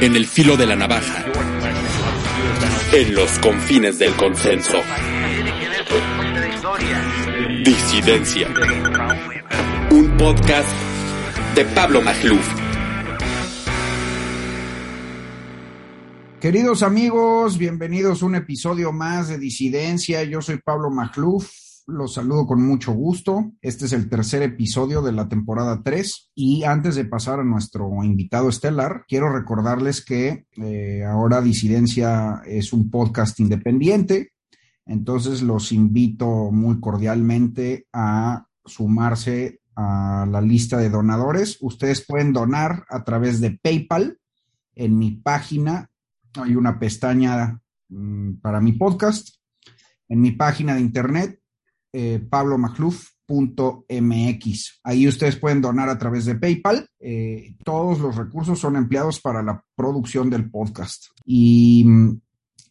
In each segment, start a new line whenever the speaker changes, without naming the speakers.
En el filo de la navaja. En los confines del consenso. Disidencia. Un podcast de Pablo Magluf.
Queridos amigos, bienvenidos a un episodio más de Disidencia. Yo soy Pablo Magluf los saludo con mucho gusto. Este es el tercer episodio de la temporada 3 y antes de pasar a nuestro invitado estelar, quiero recordarles que eh, ahora Disidencia es un podcast independiente, entonces los invito muy cordialmente a sumarse a la lista de donadores. Ustedes pueden donar a través de PayPal. En mi página hay una pestaña mm, para mi podcast. En mi página de internet eh, pablomacluf.mx. Ahí ustedes pueden donar a través de PayPal. Eh, todos los recursos son empleados para la producción del podcast. Y mm,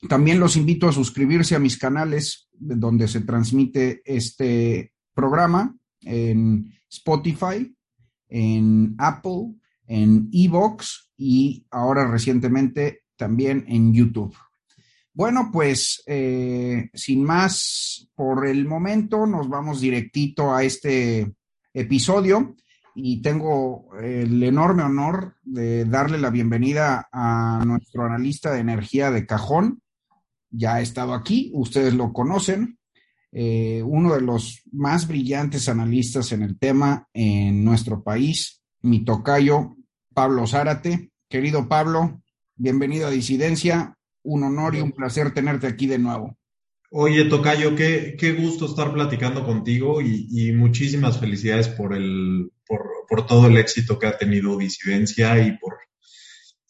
también los invito a suscribirse a mis canales donde se transmite este programa en Spotify, en Apple, en Evox y ahora recientemente también en YouTube. Bueno, pues eh, sin más por el momento, nos vamos directito a este episodio y tengo el enorme honor de darle la bienvenida a nuestro analista de energía de cajón. Ya ha estado aquí, ustedes lo conocen, eh, uno de los más brillantes analistas en el tema en nuestro país, mi tocayo Pablo Zárate. Querido Pablo, bienvenido a Disidencia un honor y un placer tenerte aquí de nuevo.
Oye, Tocayo, qué, qué gusto estar platicando contigo y, muchísimas felicidades por, el, por, todo el éxito que ha tenido Disidencia y por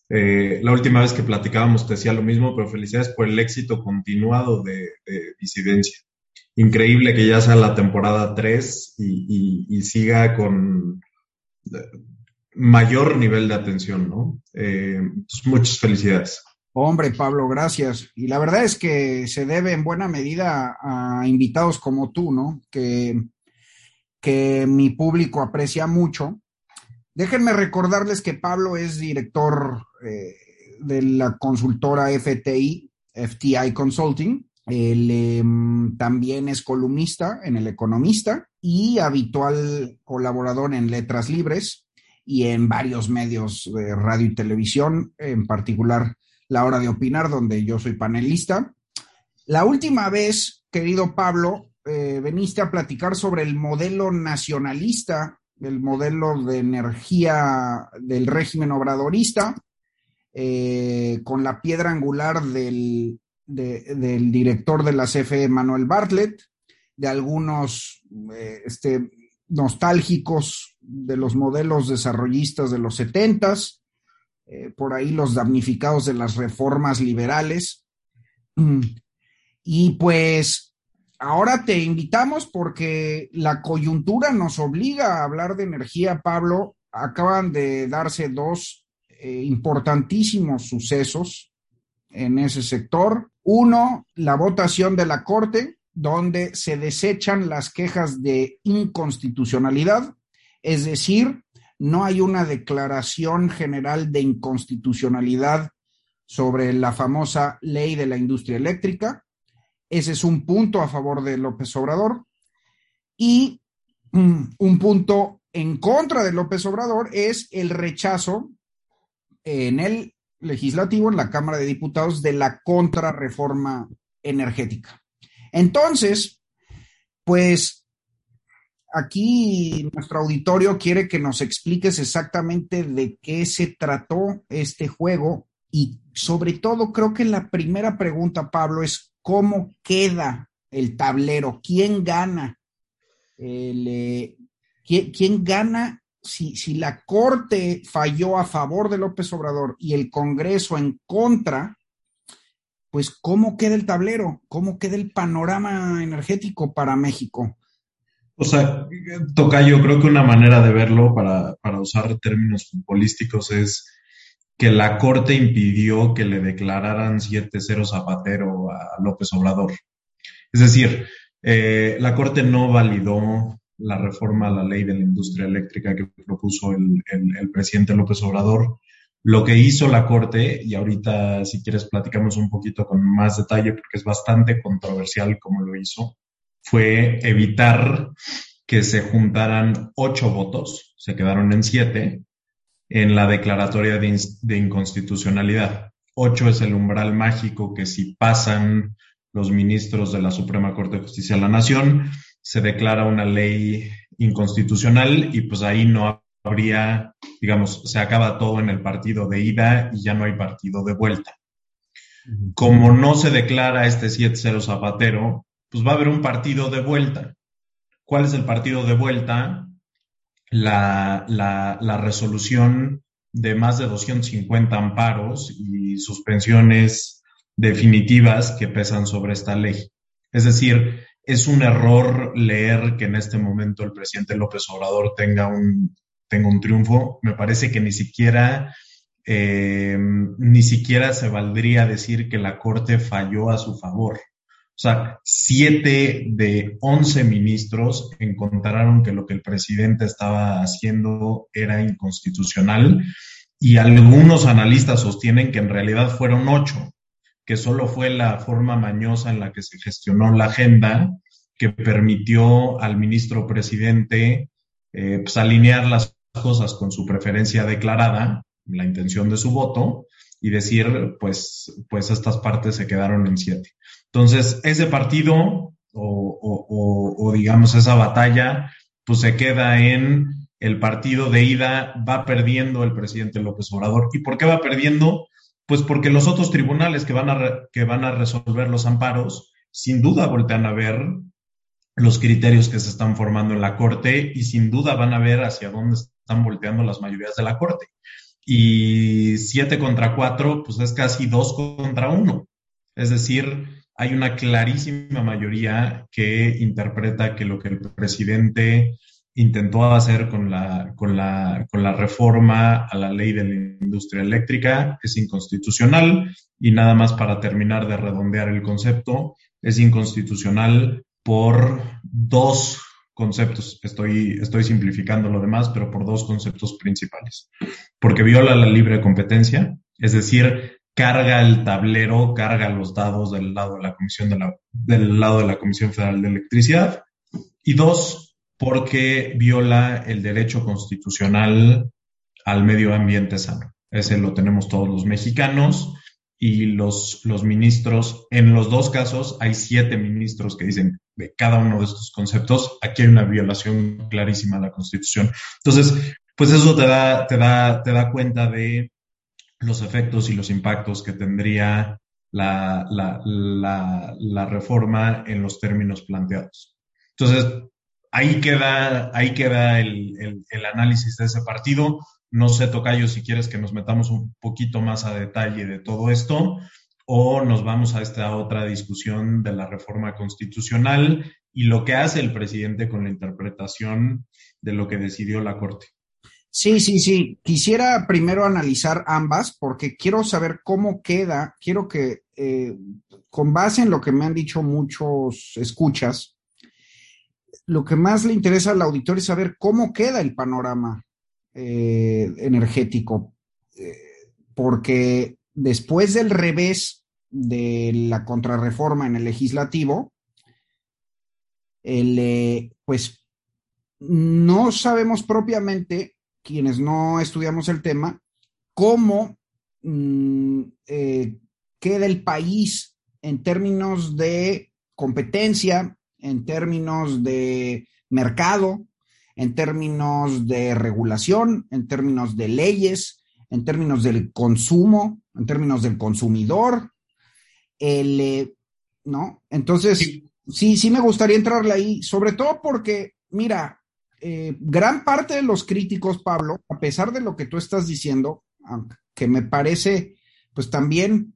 eh, la última vez que platicábamos te decía lo mismo, pero felicidades por el éxito continuado de, Disidencia. Increíble que ya sea la temporada 3 y, siga con mayor nivel de atención, ¿no? Eh, muchas felicidades.
Hombre, Pablo, gracias. Y la verdad es que se debe en buena medida a invitados como tú, ¿no? Que, que mi público aprecia mucho. Déjenme recordarles que Pablo es director eh, de la consultora FTI, FTI Consulting. Él em, también es columnista en El Economista y habitual colaborador en Letras Libres y en varios medios de radio y televisión, en particular la Hora de Opinar, donde yo soy panelista. La última vez, querido Pablo, eh, veniste a platicar sobre el modelo nacionalista, el modelo de energía del régimen obradorista, eh, con la piedra angular del, del, director de la CFE, Manuel Bartlett, de algunos eh, este, nostálgicos de los modelos desarrollistas de los setentas, eh, por ahí los damnificados de las reformas liberales. Mm. Y pues ahora te invitamos porque la coyuntura nos obliga a hablar de energía, Pablo. Acaban de darse dos eh, importantísimos sucesos en ese sector. Uno, la votación de la Corte, donde se desechan las quejas de inconstitucionalidad, es decir, no hay una declaración general de inconstitucionalidad sobre la famosa ley de la industria eléctrica. Ese es un punto a favor de López Obrador. Y mm, un punto en contra de López Obrador es el rechazo en el legislativo, en la Cámara de Diputados, de la contrarreforma energética. Entonces, pues aquí nuestro auditorio quiere que nos expliques exactamente de qué se trató este juego y sobre todo creo que la primera pregunta, Pablo, es cómo queda el tablero, quién gana, eh, ¿quién, gana si, si la Corte falló a favor de López Obrador y el Congreso en contra, pues ¿cómo queda el tablero? ¿Cómo queda el panorama energético para México?
O sea, toca yo creo que una manera de verlo para, para usar términos futbolísticos es que la Corte impidió que le declararan 7-0 Zapatero a López Obrador. Es decir, eh, la Corte no validó la reforma a la ley de la industria eléctrica que propuso el, el, presidente López Obrador. Lo que hizo la Corte, y ahorita si quieres platicamos un poquito con más detalle porque es bastante controversial como lo hizo, fue evitar que se juntaran ocho votos, se quedaron en siete, en la declaratoria de, inconstitucionalidad. Ocho es el umbral mágico que si pasan los ministros de la Suprema Corte de Justicia de la Nación, se declara una ley inconstitucional y pues ahí no habría, digamos, se acaba todo en el partido de ida y ya no hay partido de vuelta. Como no se declara este 7-0 Zapatero, pues va a haber un partido de vuelta. ¿Cuál es el partido de vuelta? la, resolución de más de 250 amparos y suspensiones definitivas que pesan sobre esta ley. Es decir, es un error leer que en este momento el presidente López Obrador tenga un, tenga un triunfo. Me parece que ni siquiera, eh, ni siquiera se valdría decir que la Corte falló a su favor. O sea, siete de once ministros encontraron que lo que el presidente estaba haciendo era inconstitucional y algunos analistas sostienen que en realidad fueron ocho, que solo fue la forma mañosa en la que se gestionó la agenda que permitió al ministro presidente eh, pues, alinear las cosas con su preferencia declarada, la intención de su voto, y decir, pues, pues estas partes se quedaron en siete. Entonces, ese partido o, digamos esa batalla, pues se queda en el partido de ida, va perdiendo el presidente López Obrador. ¿Y por qué va perdiendo? Pues porque los otros tribunales que van a, que van a resolver los amparos, sin duda voltean a ver los criterios que se están formando en la Corte y sin duda van a ver hacia dónde están volteando las mayorías de la Corte. Y siete contra cuatro, pues es casi dos contra uno. Es decir, hay una clarísima mayoría que interpreta que lo que el presidente intentó hacer con la, con la, con la reforma a la ley de la industria eléctrica es inconstitucional y nada más para terminar de redondear el concepto, es inconstitucional por dos conceptos. Estoy, estoy simplificando lo demás, pero por dos conceptos principales. Porque viola la libre competencia, es decir, carga el tablero, carga los dados del lado de la Comisión, del lado de la Comisión Federal de Electricidad. Y dos, porque viola el derecho constitucional al medio ambiente sano. Ese lo tenemos todos los mexicanos y los, los ministros, en los dos casos hay siete ministros que dicen de cada uno de estos conceptos, aquí hay una violación clarísima a la Constitución. Entonces, pues eso te da, te da, te da cuenta de los efectos y los impactos que tendría la, la, reforma en los términos planteados. Entonces, ahí queda, ahí queda el, el, análisis de ese partido. No sé, Tocayo, si quieres que nos metamos un poquito más a detalle de todo esto o nos vamos a esta otra discusión de la reforma constitucional y lo que hace el presidente con la interpretación de lo que decidió la Corte.
Sí, sí, sí. Quisiera primero analizar ambas porque quiero saber cómo queda, quiero que, eh, con base en lo que me han dicho muchos escuchas, lo que más le interesa al auditor es saber cómo queda el panorama eh, energético, eh, porque después del revés de la contrarreforma en el legislativo, el, pues no sabemos propiamente quienes no estudiamos el tema, cómo mm, eh, queda el país en términos de competencia, en términos de mercado, en términos de regulación, en términos de leyes, en términos del consumo, en términos del consumidor. El, eh, ¿No? Entonces, sí. sí, sí me gustaría entrarle ahí, sobre todo porque, mira, eh, gran parte de los críticos, Pablo, a pesar de lo que tú estás diciendo, que me parece, pues también,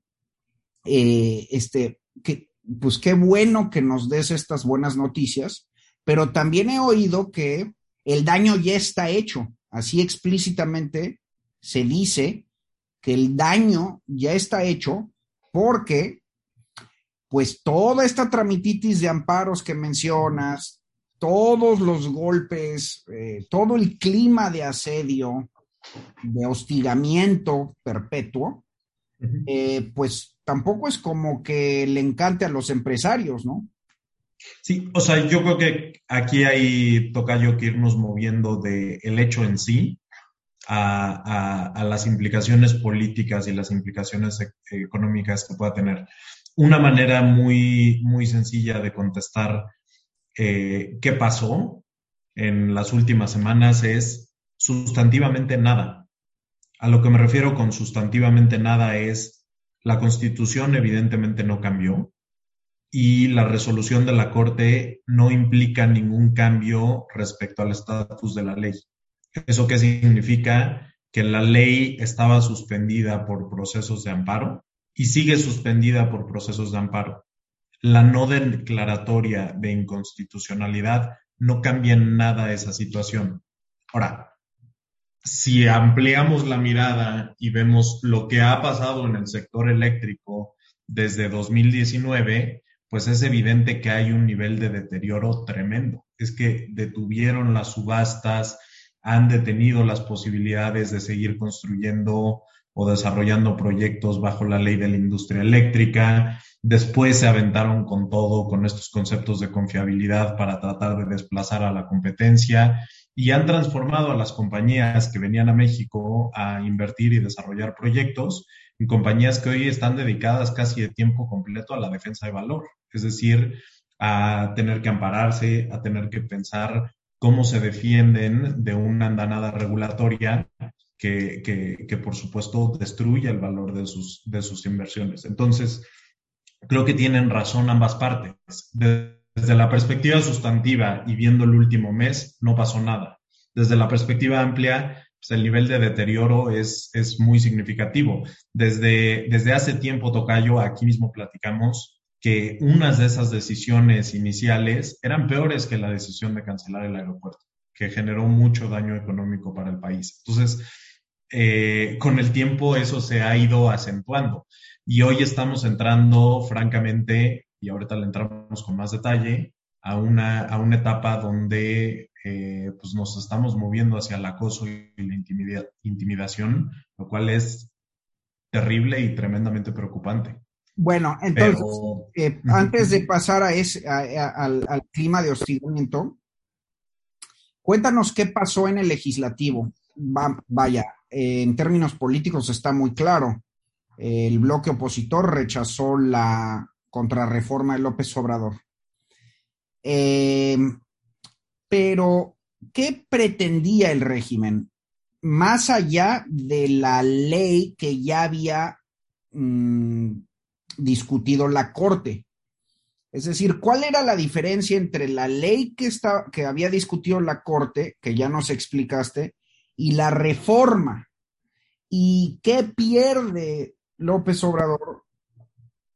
eh, este, que, pues qué bueno que nos des estas buenas noticias, pero también he oído que el daño ya está hecho. Así explícitamente se dice que el daño ya está hecho porque, pues, toda esta tramititis de amparos que mencionas, todos los golpes, eh, todo el clima de asedio, de hostigamiento perpetuo, eh, pues tampoco es como que le encante a los empresarios, ¿no?
Sí, o sea, yo creo que aquí hay, toca yo que irnos moviendo del el hecho en sí a, las implicaciones políticas y las implicaciones e, económicas que pueda tener. Una manera muy, muy sencilla de contestar eh, qué pasó en las últimas semanas es sustantivamente nada. A lo que me refiero con sustantivamente nada es la constitución evidentemente no cambió y la resolución de la Corte no implica ningún cambio respecto al estatus de la ley. ¿Eso qué significa? Que la ley estaba suspendida por procesos de amparo y sigue suspendida por procesos de amparo la no declaratoria de inconstitucionalidad no cambia en nada esa situación. Ahora, si ampliamos la mirada y vemos lo que ha pasado en el sector eléctrico desde 2019, pues es evidente que hay un nivel de deterioro tremendo. Es que detuvieron las subastas, han detenido las posibilidades de seguir construyendo o desarrollando proyectos bajo la ley de la industria eléctrica. Después se aventaron con todo, con estos conceptos de confiabilidad para tratar de desplazar a la competencia y han transformado a las compañías que venían a México a invertir y desarrollar proyectos en compañías que hoy están dedicadas casi de tiempo completo a la defensa de valor, es decir, a tener que ampararse, a tener que pensar cómo se defienden de una andanada regulatoria que, que, por supuesto destruye el valor de sus, de sus inversiones. Entonces, creo que tienen razón ambas partes. Desde la perspectiva sustantiva y viendo el último mes, no pasó nada. Desde la perspectiva amplia, pues el nivel de deterioro es, es muy significativo. Desde, desde hace tiempo, Tocayo, aquí mismo platicamos que unas de esas decisiones iniciales eran peores que la decisión de cancelar el aeropuerto, que generó mucho daño económico para el país. Entonces, eh, con el tiempo eso se ha ido acentuando. Y hoy estamos entrando, francamente, y ahorita le entramos con más detalle, a una, a una etapa donde eh, pues nos estamos moviendo hacia el acoso y la intimidación, lo cual es terrible y tremendamente preocupante.
Bueno, entonces, eh, antes de pasar a ese, al, al, clima de hostigamiento, cuéntanos qué pasó en el legislativo. Va, vaya, en términos políticos está muy claro. El bloque opositor rechazó la contrarreforma de López Obrador. Em, pero, ¿qué pretendía el régimen? Más allá de la ley que ya había mm, discutido la Corte. Es decir, ¿cuál era la diferencia entre la ley que, está, que había discutido la Corte, que ya nos explicaste, y la reforma. ¿Y qué pierde López Obrador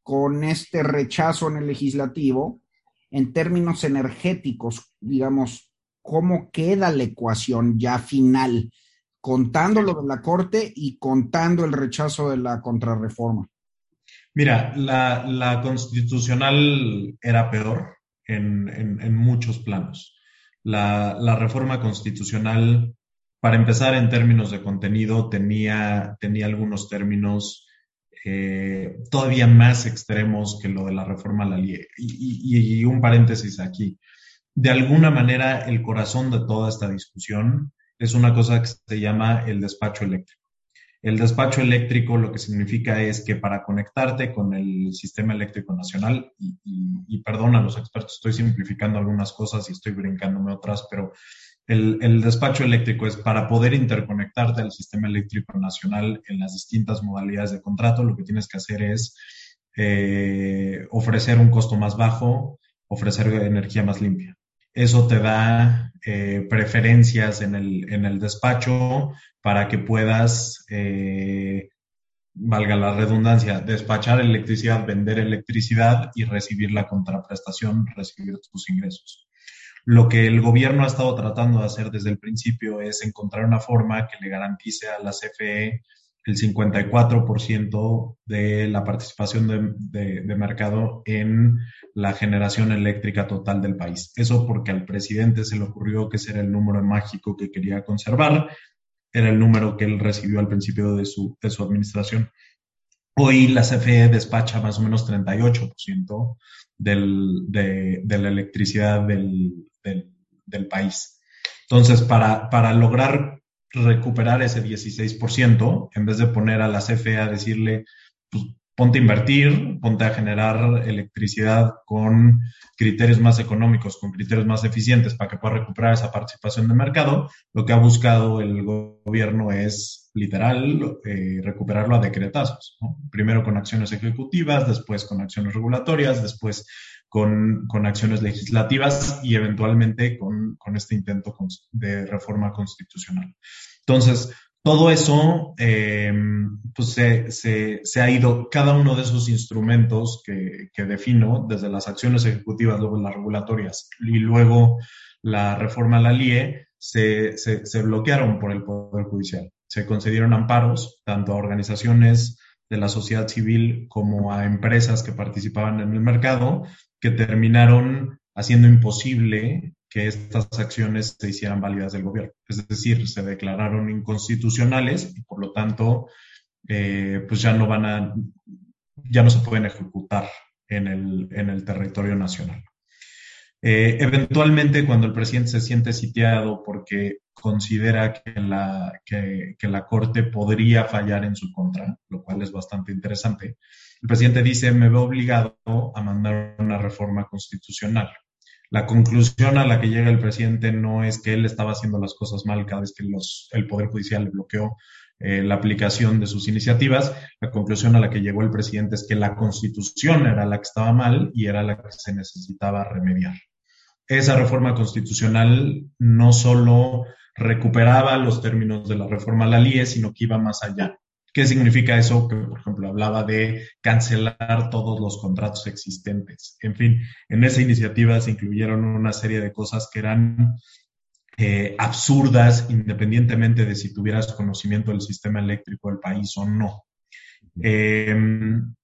con este rechazo en el legislativo en términos energéticos? Digamos, ¿cómo queda la ecuación ya final? Contando lo de la Corte y contando el rechazo de la contrarreforma.
Mira, la, constitucional era peor en, muchos planos. La, reforma constitucional para empezar, en términos de contenido, tenía, tenía algunos términos eh, todavía más extremos que lo de la reforma a la ley. Y, un paréntesis aquí. De alguna manera, el corazón de toda esta discusión es una cosa que se llama el despacho eléctrico. El despacho eléctrico lo que significa es que para conectarte con el sistema eléctrico nacional, y, y, perdón a los expertos, estoy simplificando algunas cosas y estoy brincándome otras, pero el, despacho eléctrico es para poder interconectarte al sistema eléctrico nacional en las distintas modalidades de contrato, lo que tienes que hacer es eh, ofrecer un costo más bajo, ofrecer energía más limpia. Eso te da eh, preferencias en el, en el, despacho para que puedas, eh, valga la redundancia, despachar electricidad, vender electricidad y recibir la contraprestación, recibir tus ingresos. Lo que el gobierno ha estado tratando de hacer desde el principio es encontrar una forma que le garantice a la CFE el 54% de la participación de, mercado en la generación eléctrica total del país. Eso porque al presidente se le ocurrió que ese era el número mágico que quería conservar, era el número que él recibió al principio de su, de su administración. Hoy la CFE despacha más o menos 38% del, de, la electricidad del, del, país. Entonces, para, para lograr recuperar ese 16%, en vez de poner a la CFE a decirle, pues, ponte a invertir, ponte a generar electricidad con criterios más económicos, con criterios más eficientes para que pueda recuperar esa participación de mercado, lo que ha buscado el gobierno es literal eh, recuperarlo a decretazos. Primero con acciones ejecutivas, después con acciones regulatorias, después con, acciones legislativas y eventualmente con, este intento de reforma constitucional. Entonces, todo eso, eh, pues se, ha ido, cada uno de esos instrumentos que, defino, desde las acciones ejecutivas, luego las regulatorias y luego la reforma a la LIE, se bloquearon por el Poder Judicial. Se concedieron amparos tanto a organizaciones de la sociedad civil como a empresas que participaban en el mercado que terminaron haciendo imposible que estas acciones se hicieran válidas del gobierno. Es decir, se declararon inconstitucionales y por lo tanto, eh, pues ya no van a, ya no se pueden ejecutar en el, en el territorio nacional. Eh, eventualmente, cuando el presidente se siente sitiado porque considera que la, que, la Corte podría fallar en su contra, lo cual es bastante interesante, el presidente dice, me veo obligado a mandar una reforma constitucional. La conclusión a la que llega el presidente no es que él estaba haciendo las cosas mal cada vez que el Poder Judicial le bloqueó eh, la aplicación de sus iniciativas. La conclusión a la que llegó el presidente es que la constitución era la que estaba mal y era la que se necesitaba remediar. Esa reforma constitucional no solo recuperaba los términos de la reforma a la LIE, sino que iba más allá. ¿Qué significa eso? Que, por ejemplo, hablaba de cancelar todos los contratos existentes. En fin, en esa iniciativa se incluyeron una serie de cosas que eran eh, absurdas, independientemente de si tuvieras conocimiento del sistema eléctrico del país o no. Em,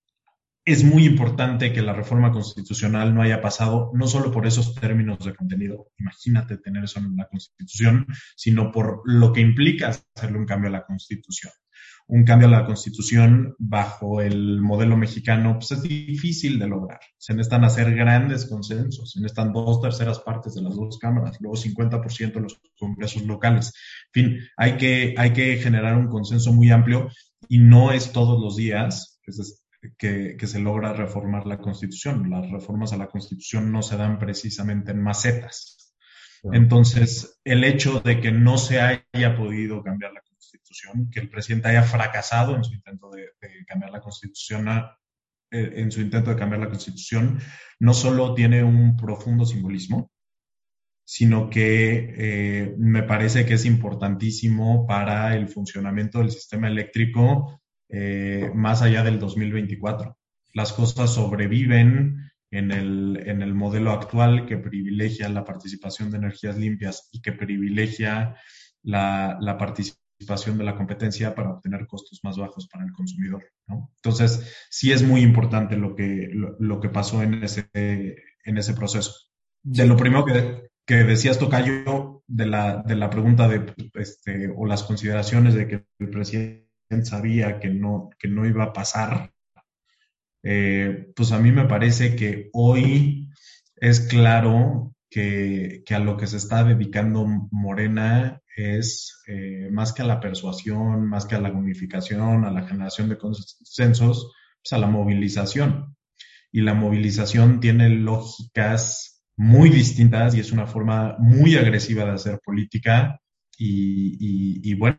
es muy importante que la reforma constitucional no haya pasado no solo por esos términos de contenido, imagínate tener eso en la constitución, sino por lo que implica hacerle un cambio a la constitución un cambio a la constitución bajo el modelo mexicano, pues es difícil de lograr. Se necesitan hacer grandes consensos, se necesitan dos terceras partes de las dos cámaras, luego 50% de los congresos locales. En fin, hay que, hay que generar un consenso muy amplio y no es todos los días que, que se logra reformar la constitución. Las reformas a la constitución no se dan precisamente en macetas. Entonces, el hecho de que no se haya podido cambiar la Constitución, que el presidente haya fracasado en su intento de, cambiar la Constitución, eh, en su intento de cambiar la Constitución, no solo tiene un profundo simbolismo, sino que eh, me parece que es importantísimo para el funcionamiento del sistema eléctrico eh, más allá del 2024. Las cosas sobreviven en el, en el modelo actual que privilegia la participación de energías limpias y que privilegia la, la participación de la competencia para obtener costos más bajos para el consumidor. ¿no? Entonces, sí es muy importante lo que, lo, que pasó en ese, en ese proceso. De lo primero que, que decías, Tocayo, de la, de la pregunta de, este, o las consideraciones de que el presidente sabía que no, que no iba a pasar, eh, pues a mí me parece que hoy es claro que, que, a lo que se está dedicando Morena es eh, más que a la persuasión, más que a la unificación, a la generación de consensos, pues a la movilización. Y la movilización tiene lógicas muy distintas y es una forma muy agresiva de hacer política. Y, y, bueno,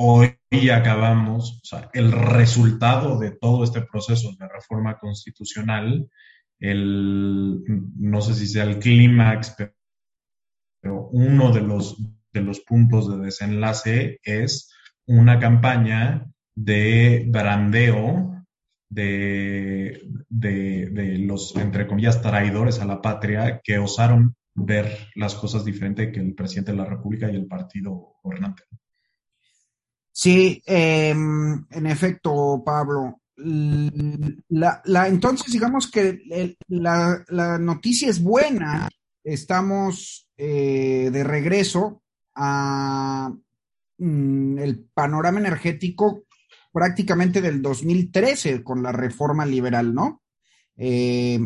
hoy acabamos, o sea, el resultado de todo este proceso de reforma constitucional, el, no sé si sea el clímax, uno de los, de los puntos de desenlace es una campaña de brandeo de, de, los, entre comillas, traidores a la patria que osaron ver las cosas diferente que el presidente de la República y el partido gobernante.
Sí, em, en efecto, Pablo. La, la, entonces, digamos que la, la, noticia es buena. Estamos eh, de regreso a mm, el panorama energético prácticamente del 2013 con la reforma liberal, ¿no? Eh,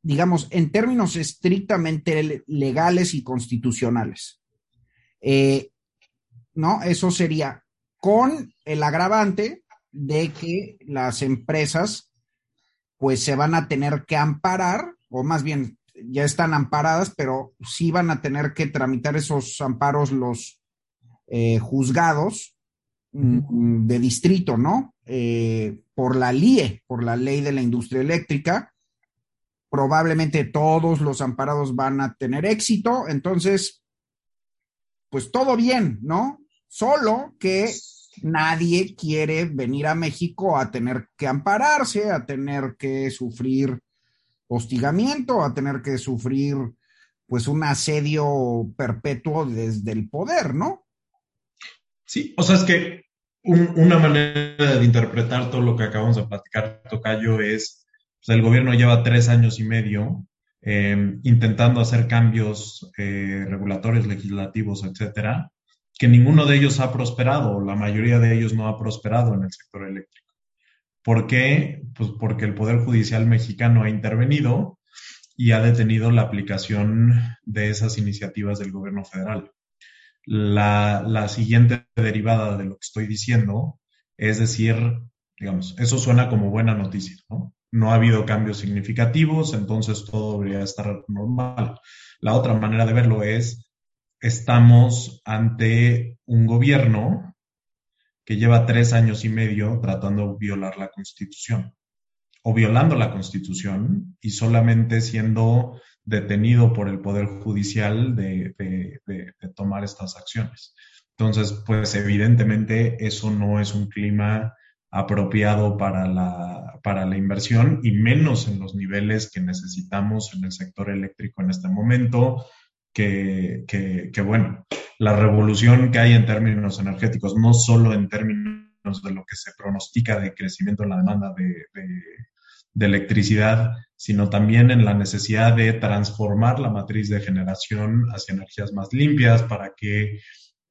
digamos, en términos estrictamente legales y constitucionales. Eh, ¿No? Eso sería con el agravante de que las empresas pues se van a tener que amparar, o más bien ya están amparadas, pero sí van a tener que tramitar esos amparos los eh, juzgados mm, de distrito, ¿no? Eh, por la LIE, por la ley de la industria eléctrica. Probablemente todos los amparados van a tener éxito, entonces, pues todo bien, ¿no? Solo que nadie quiere venir a México a tener que ampararse, a tener que sufrir hostigamiento, a tener que sufrir pues un asedio perpetuo desde el poder, ¿no?
Sí, o sea, es que una manera de interpretar todo lo que acabamos de platicar, Tocayo, es, pues el gobierno lleva tres años y medio eh, intentando hacer cambios eh, regulatorios, legislativos, etcétera, que ninguno de ellos ha prosperado, la mayoría de ellos no ha prosperado en el sector eléctrico. ¿Por qué? Pues porque el Poder Judicial mexicano ha intervenido y ha detenido la aplicación de esas iniciativas del gobierno federal. La, la siguiente derivada de lo que estoy diciendo es decir, digamos, eso suena como buena noticia, ¿no? No ha habido cambios significativos, entonces todo debería estar normal. La otra manera de verlo es, estamos ante un gobierno que lleva tres años y medio tratando de violar la constitución o violando la constitución y solamente siendo detenido por el Poder Judicial de, tomar estas acciones. Entonces, pues evidentemente eso no es un clima apropiado para la, para la inversión y menos en los niveles que necesitamos en el sector eléctrico en este momento, que, bueno, la revolución que hay en términos energéticos, no solo en términos de lo que se pronostica de crecimiento en la demanda de, electricidad, sino también en la necesidad de transformar la matriz de generación hacia energías más limpias para que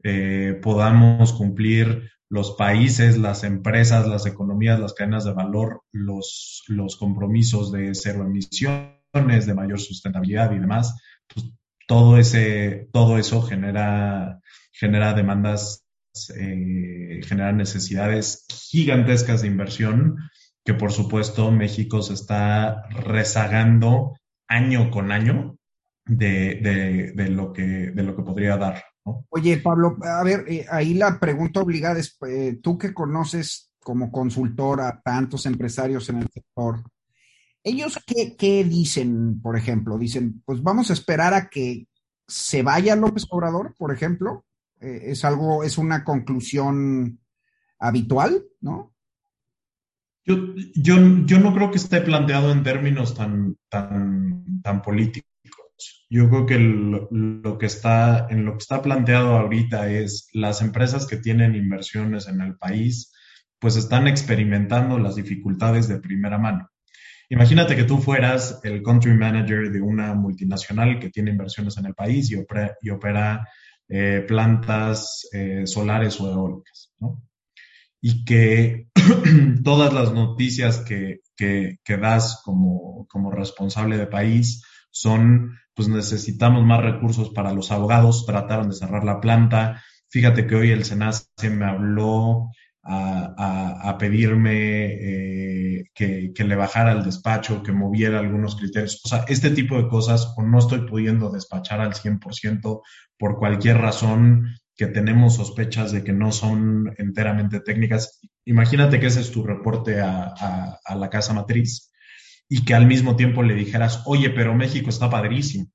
eh, podamos cumplir los países, las empresas, las economías, las cadenas de valor, los, los compromisos de cero emisiones, de mayor sustentabilidad y demás, pues todo ese, todo eso genera, genera demandas, eh, genera necesidades gigantescas de inversión que por supuesto México se está rezagando año con año de, lo, que, de lo que podría dar.
Oye, Pablo, a ver, eh, ahí la pregunta obligada es, eh, tú que conoces como consultor a tantos empresarios en el sector, ¿Ellos qué, dicen, por ejemplo? Dicen, pues vamos a esperar a que se vaya López Obrador, por ejemplo. Eh, es algo, es una conclusión habitual, ¿no?
Yo, yo, yo, no creo que esté planteado en términos tan, tan, tan políticos. Yo creo que lo, que está, en lo que está planteado ahorita es las empresas que tienen inversiones en el país, pues están experimentando las dificultades de primera mano. Imagínate que tú fueras el country manager de una multinacional que tiene inversiones en el país y opera, y opera eh, plantas eh, solares o eólicas, ¿no? Y que todas las noticias que, que, que das como, como, responsable de país son, pues necesitamos más recursos para los abogados, trataron de cerrar la planta. Fíjate que hoy el SENACE me habló a, pedirme eh, que, le bajara el despacho, que moviera algunos criterios. O sea, este tipo de cosas, o no estoy pudiendo despachar al 100% por cualquier razón que tenemos sospechas de que no son enteramente técnicas. Imagínate que ese es tu reporte a, a la casa matriz y que al mismo tiempo le dijeras, oye, pero México está padrísimo.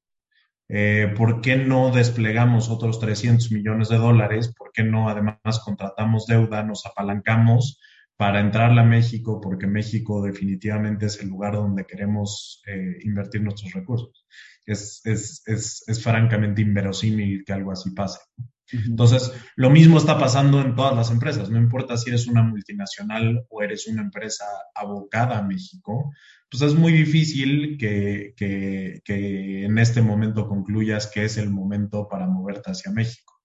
Eh, ¿Por qué no desplegamos otros 300 millones de dólares? ¿Por qué no además contratamos deuda, nos apalancamos para entrarle a México? Porque México definitivamente es el lugar donde queremos eh, invertir nuestros recursos. Es, es, es, es, francamente inverosímil que algo así pase. Entonces, lo mismo está pasando en todas las empresas. No importa si eres una multinacional o eres una empresa abocada a México, pues es muy difícil que, que, que en este momento concluyas que es el momento para moverte hacia México.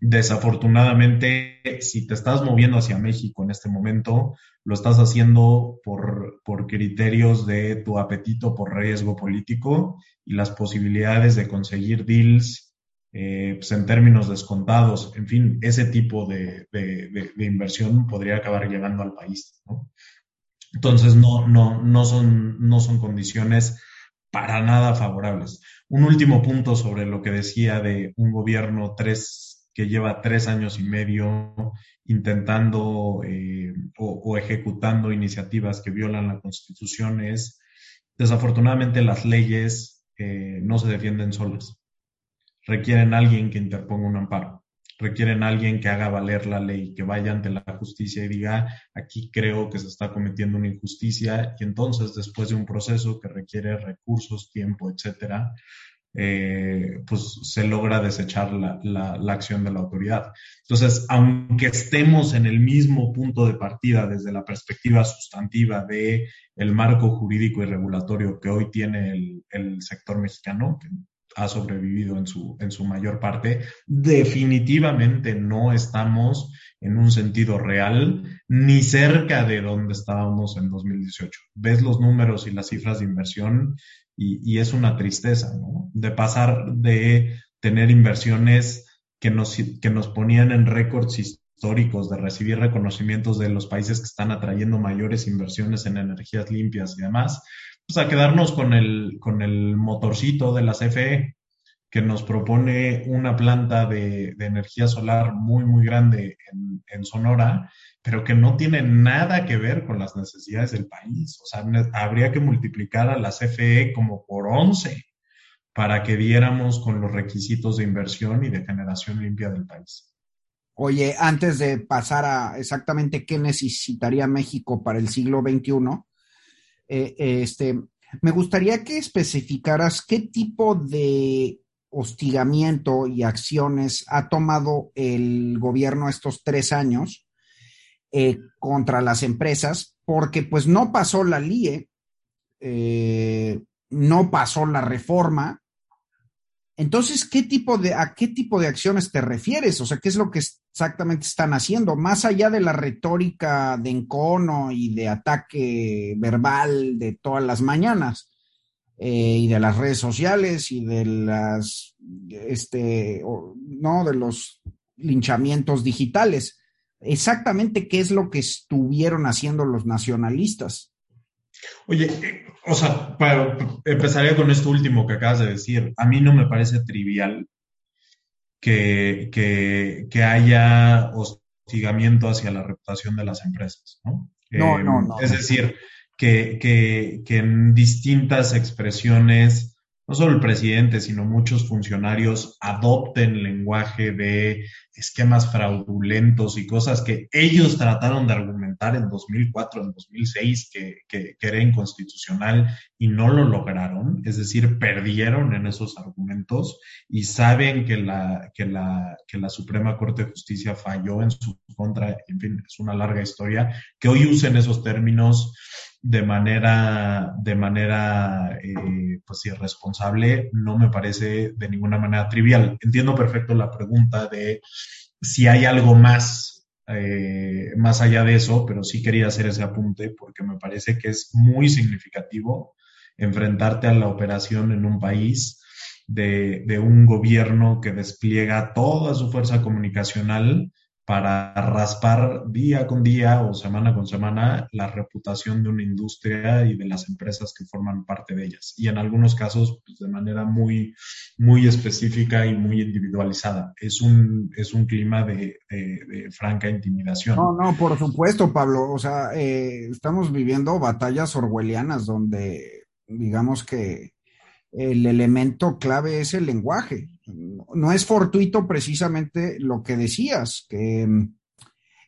Desafortunadamente, si te estás moviendo hacia México en este momento, lo estás haciendo por, por, criterios de tu apetito por riesgo político y las posibilidades de conseguir deals eh, pues en términos descontados, en fin, ese tipo de, de, de, inversión podría acabar llegando al país. ¿no? Entonces, no, no, no, son, no son condiciones para nada favorables. Un último punto sobre lo que decía de un gobierno tres, que lleva tres años y medio intentando eh, o, ejecutando iniciativas que violan la Constitución es, desafortunadamente, las leyes eh, no se defienden solas requieren alguien que interponga un amparo, requieren alguien que haga valer la ley, que vaya ante la justicia y diga, aquí creo que se está cometiendo una injusticia y entonces después de un proceso que requiere recursos, tiempo, etcétera, eh, pues se logra desechar la, la, la, acción de la autoridad. Entonces, aunque estemos en el mismo punto de partida desde la perspectiva sustantiva de el marco jurídico y regulatorio que hoy tiene el, el sector mexicano, ha sobrevivido en su, en su mayor parte. Definitivamente no estamos en un sentido real ni cerca de donde estábamos en 2018. Ves los números y las cifras de inversión y, y es una tristeza, ¿no? De pasar de tener inversiones que nos, que nos ponían en récords históricos, de recibir reconocimientos de los países que están atrayendo mayores inversiones en energías limpias y demás, pues a quedarnos con el, con el motorcito de la CFE, que nos propone una planta de, energía solar muy, muy grande en, en, Sonora, pero que no tiene nada que ver con las necesidades del país. O sea, habría que multiplicar a la CFE como por 11 para que diéramos con los requisitos de inversión y de generación limpia del país.
Oye, antes de pasar a exactamente qué necesitaría México para el siglo XXI, eh, este, me gustaría que especificaras qué tipo de hostigamiento y acciones ha tomado el gobierno estos tres años eh, contra las empresas, porque pues no pasó la LIE, eh, no pasó la reforma. Entonces, ¿qué tipo de, ¿a qué tipo de acciones te refieres? O sea, ¿qué es lo que exactamente están haciendo? Más allá de la retórica de encono y de ataque verbal de todas las mañanas eh, y de las redes sociales y de las, este, no, de los linchamientos digitales. Exactamente qué es lo que estuvieron haciendo los nacionalistas.
Oye, eh, o sea, para, empezaría con esto último que acabas de decir. A mí no me parece trivial que, que, que haya hostigamiento hacia la reputación de las empresas, ¿no?
No, eh, no, no.
Es decir, que, que, que en distintas expresiones no solo el presidente, sino muchos funcionarios adopten lenguaje de esquemas fraudulentos y cosas que ellos trataron de argumentar en 2004, en 2006, que, que, que, era inconstitucional y no lo lograron, es decir, perdieron en esos argumentos y saben que la, que la, que la Suprema Corte de Justicia falló en su contra, en fin, es una larga historia, que hoy usen esos términos de manera, de manera eh, pues irresponsable no me parece de ninguna manera trivial. Entiendo perfecto la pregunta de si hay algo más, eh, más allá de eso, pero sí quería hacer ese apunte porque me parece que es muy significativo enfrentarte a la operación en un país de, de un gobierno que despliega toda su fuerza comunicacional para raspar día con día o semana con semana la reputación de una industria y de las empresas que forman parte de ellas. Y en algunos casos, pues, de manera muy, muy específica y muy individualizada. Es un, es un clima de, de, franca intimidación.
No, no, por supuesto, Pablo. O sea, eh, estamos viviendo batallas orwellianas donde, digamos que el elemento clave es el lenguaje. No es fortuito precisamente lo que decías, que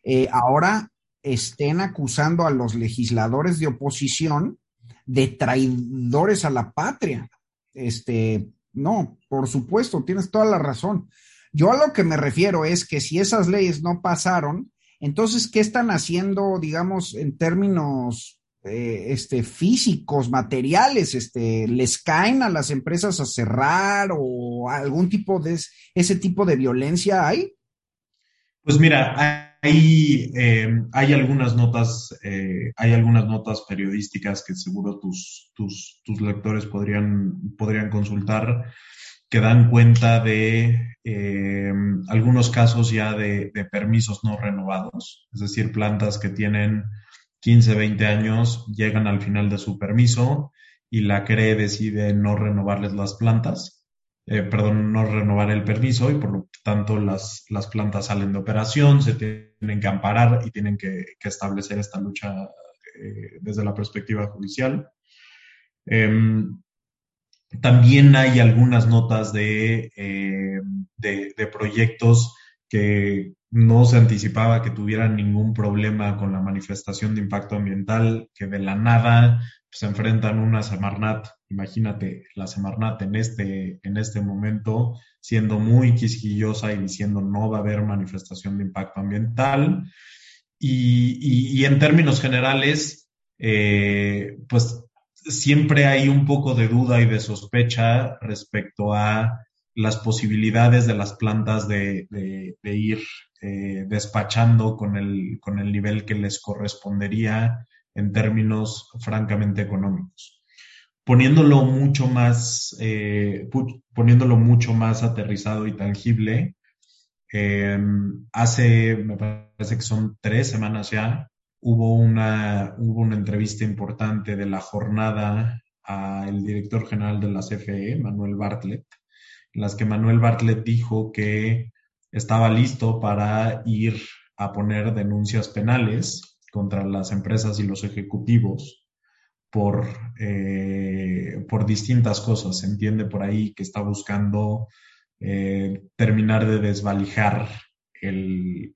eh, ahora estén acusando a los legisladores de oposición de traidores a la patria. Este, no, por supuesto, tienes toda la razón. Yo a lo que me refiero es que si esas leyes no pasaron, entonces, ¿qué están haciendo, digamos, en términos eh, este, físicos, materiales? Este, ¿Les caen a las empresas a cerrar o algún tipo de ese tipo de violencia hay?
Pues mira, hay, eh, hay algunas notas, eh, hay algunas notas periodísticas que seguro tus, tus, tus lectores podrían, podrían consultar que dan cuenta de algunos casos ya de, permisos no renovados, es decir, plantas que tienen 15, 20 años, llegan al final de su permiso y la CRE decide no renovarles las plantas, eh, perdón, no renovar el permiso y por lo tanto las, las plantas salen de operación, se tienen que amparar y tienen que, establecer esta lucha eh, desde la perspectiva judicial. Em, también hay algunas notas eh, de, de, proyectos que no se anticipaba que tuvieran ningún problema con la manifestación de impacto ambiental, que de la nada se enfrentan una Semarnat, imagínate la Semarnat en este, en este momento siendo muy quisquillosa y diciendo no va a haber manifestación de impacto ambiental. Y, en términos generales, eh, pues siempre hay un poco de duda y de sospecha respecto a las posibilidades de las plantas de, ir eh, despachando con el, con el nivel que les correspondería en términos francamente económicos. Poniéndolo mucho más, eh, poniéndolo mucho más aterrizado y tangible, eh, hace, me parece que son tres semanas ya, hubo una, hubo una entrevista importante de la jornada al director general de la CFE, Manuel Bartlett, en las que Manuel Bartlett dijo que estaba listo para ir a poner denuncias penales contra las empresas y los ejecutivos por, eh, por distintas cosas. Se entiende por ahí que está buscando eh, terminar de desvalijar el,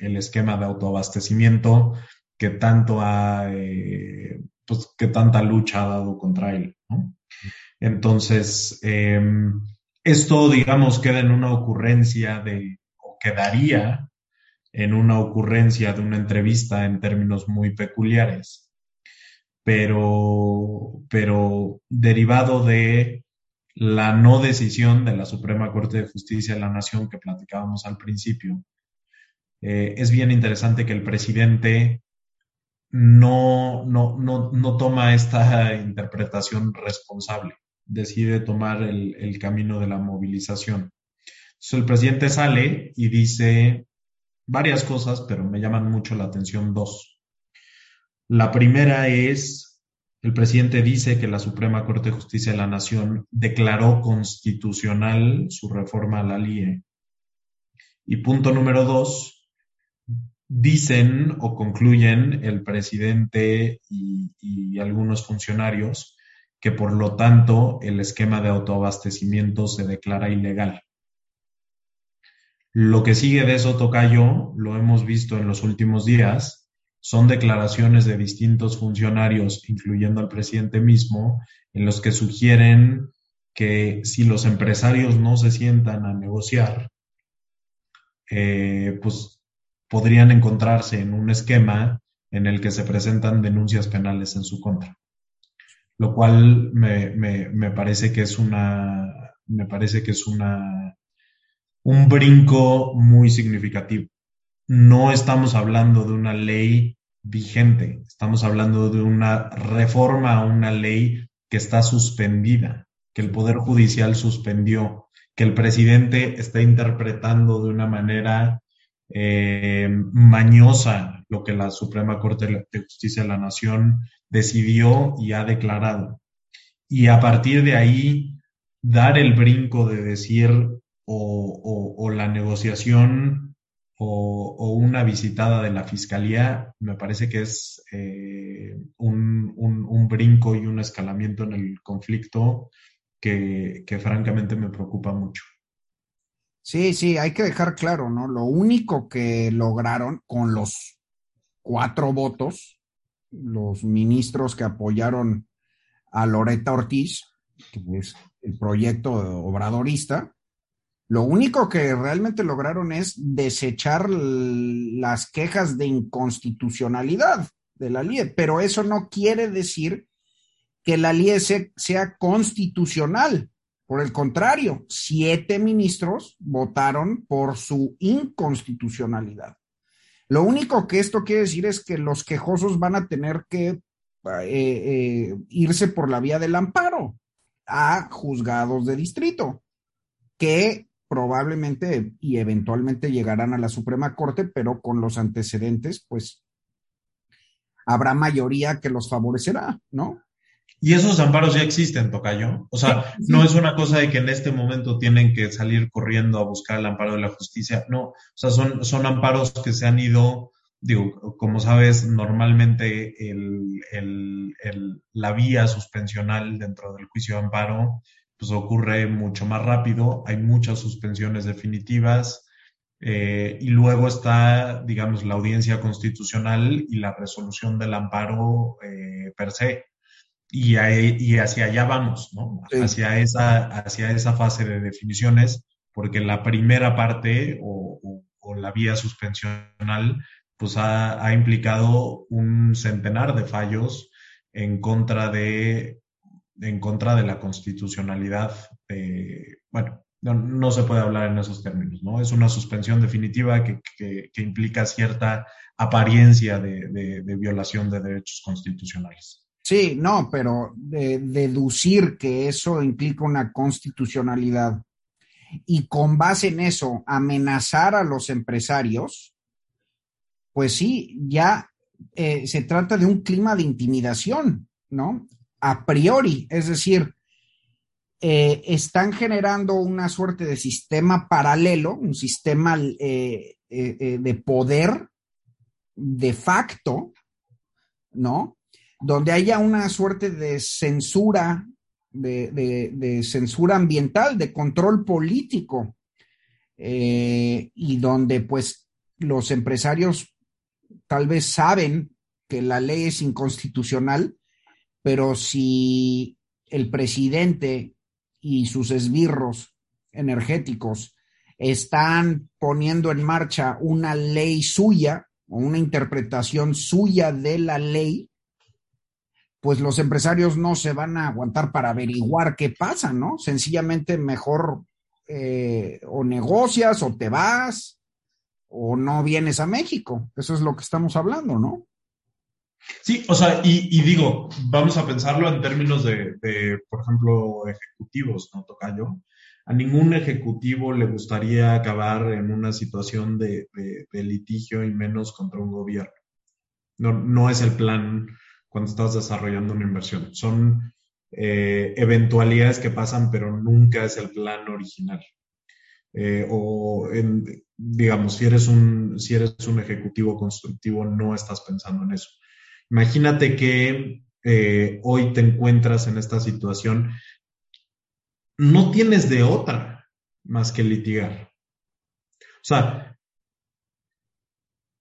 esquema de autoabastecimiento que tanto ha, eh, pues, que tanta lucha ha dado contra él. Entonces, em, esto, digamos, queda en una ocurrencia de, o quedaría en una ocurrencia de una entrevista en términos muy peculiares, pero, pero derivado de la no decisión de la Suprema Corte de Justicia de la Nación que platicábamos al principio, eh, es bien interesante que el presidente no, no, no, no, toma esta interpretación responsable, decide tomar el, camino de la movilización. Entonces el presidente sale y dice varias cosas, pero me llaman mucho la atención dos. La primera es el presidente dice que la Suprema Corte de Justicia de la Nación declaró constitucional su reforma a la LIE. Y punto número dos, dicen o concluyen el presidente y algunos funcionarios que por lo tanto el esquema de autoabastecimiento se declara ilegal. Lo que sigue de eso, Tocayo, lo hemos visto en los últimos días, son declaraciones de distintos funcionarios, incluyendo al presidente mismo, en los que sugieren que si los empresarios no se sientan a negociar, eh, pues podrían encontrarse en un esquema en el que se presentan denuncias penales en su contra. Lo cual me, me parece que es una, me parece que es una, un brinco muy significativo. No estamos hablando de una ley vigente, estamos hablando de una reforma a una ley que está suspendida, que el Poder Judicial suspendió, que el presidente está interpretando de una manera eh, mañosa lo que la Suprema Corte de Justicia de la Nación decidió y ha declarado. Y a partir de ahí, dar el brinco de decir o la negociación o, una visitada de la fiscalía, me parece que es eh, un, un brinco y un escalamiento en el conflicto que, que francamente me preocupa mucho.
Sí, sí, hay que dejar claro, ¿no? Lo único que lograron con los cuatro votos, los ministros que apoyaron a Loreta Ortiz, que es el proyecto obradorista, lo único que realmente lograron es desechar las quejas de inconstitucionalidad de la LIE, pero eso no quiere decir que la LIE sea constitucional. Por el contrario, siete ministros votaron por su inconstitucionalidad. Lo único que esto quiere decir es que los quejosos van a tener que eh, eh, irse por la vía del amparo a juzgados de distrito, que probablemente y eventualmente llegarán a la Suprema Corte, pero con los antecedentes, pues habrá mayoría que los favorecerá, ¿no?
Y esos amparos ya existen, Tocayo. O sea, no es una cosa de que en este momento tienen que salir corriendo a buscar el amparo de la justicia. No, o sea, son, son amparos que se han ido, digo, como sabes, normalmente el, el, la vía suspensional dentro del juicio de amparo, pues ocurre mucho más rápido. Hay muchas suspensiones definitivas. Eh, y luego está, digamos, la audiencia constitucional y la resolución del amparo eh, per se y, y hacia allá vamos, ¿no? Hacia, esa, hacia esa fase de definiciones, porque la primera parte o, la vía suspensional, pues ha, implicado un centenar de fallos en contra de, en contra de la constitucionalidad. bueno, no, se puede hablar en esos términos, ¿no? Es una suspensión definitiva que, que, implica cierta apariencia de, de violación de derechos constitucionales.
Sí, no, pero deducir que eso implica una constitucionalidad y con base en eso amenazar a los empresarios, pues sí, ya eh, se trata de un clima de intimidación, ¿no? A priori, es decir, eh, están generando una suerte de sistema paralelo, un sistema eh, de poder de facto, ¿no? Donde haya una suerte de censura, de, censura ambiental, de control político, eh, y donde pues los empresarios tal vez saben que la ley es inconstitucional, pero si el presidente y sus esbirros energéticos están poniendo en marcha una ley suya o una interpretación suya de la ley, pues los empresarios no se van a aguantar para averiguar qué pasa, ¿no? Sencillamente mejor eh, o negocias o te vas o no vienes a México. Eso es lo que estamos hablando, ¿no?
Sí, o sea, y, digo, vamos a pensarlo en términos de, por ejemplo, ejecutivos, ¿no, Tocayo? A ningún ejecutivo le gustaría acabar en una situación de, de litigio y menos contra un gobierno. No, no es el plan cuando estás desarrollando una inversión. Son eh, eventualidades que pasan, pero nunca es el plan original. Eh, o digamos, si eres, un, si eres un ejecutivo constructivo, no estás pensando en eso. Imagínate que eh, hoy te encuentras en esta situación, no tienes de otra más que litigar. O sea,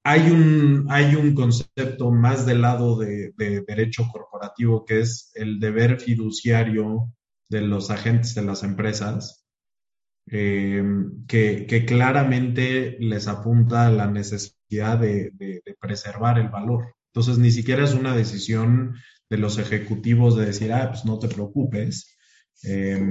hay un, hay un concepto más del lado de, derecho corporativo que es el deber fiduciario de los agentes de las empresas, eh, que, claramente les apunta a la necesidad de, preservar el valor. Entonces, ni siquiera es una decisión de los ejecutivos de decir, ah, pues no te preocupes, eh,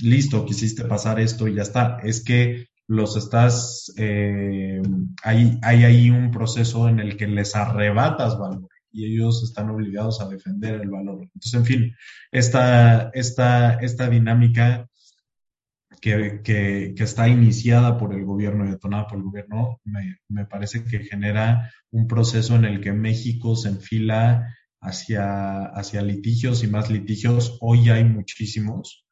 listo, quisiste pasar esto y ya está. Es que los estás, eh, hay, hay ahí un proceso en el que les arrebatas valor y ellos están obligados a defender el valor. Entonces, en fin, esta, esta, esta dinámica que, que, que, está iniciada por el gobierno y detonada por el gobierno, me, me, parece que genera un proceso en el que México se enfila hacia, hacia litigios y más litigios. Hoy hay muchísimos.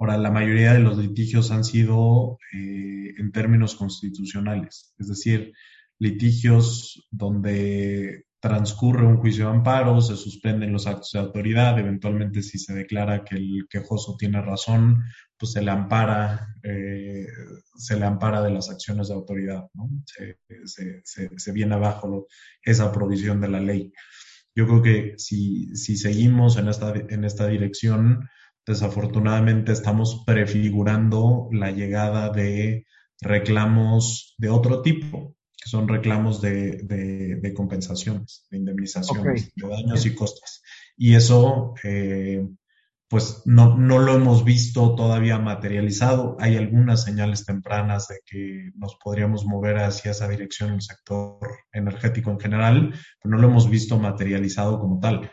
Ahora, la mayoría de los litigios han sido eh, en términos constitucionales, es decir, litigios donde transcurre un juicio de amparo, se suspenden los actos de autoridad, eventualmente si se declara que el quejoso tiene razón, pues se le ampara, eh, se le ampara de las acciones de autoridad, ¿no? se, viene abajo esa provisión de la ley. Yo creo que si, si seguimos en esta, en esta dirección, desafortunadamente estamos prefigurando la llegada de reclamos de otro tipo, que son reclamos de, compensaciones, de indemnizaciones, de daños y costas. Y eso, eh, pues no, no lo hemos visto todavía materializado. Hay algunas señales tempranas de que nos podríamos mover hacia esa dirección en el sector energético en general, pero no lo hemos visto materializado como tal.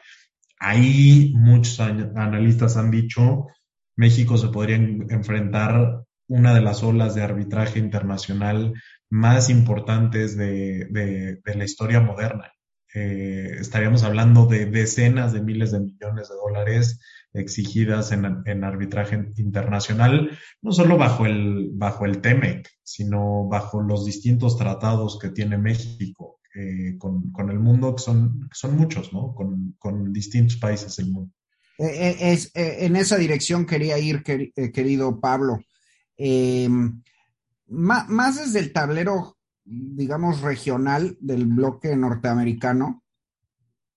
Ahí muchos analistas han dicho, México se podría enfrentar una de las olas de arbitraje internacional más importantes de, la historia moderna. Eh, estaríamos hablando de decenas de miles de millones de dólares exigidas en, arbitraje internacional, no solo bajo el, bajo el TEMEC, sino bajo los distintos tratados que tiene México eh, con, el mundo, que son, son muchos, ¿no? Con, con distintos países del mundo.
Eh, es, en esa dirección quería ir, querido Pablo. Más, desde el tablero, digamos, regional del bloque norteamericano,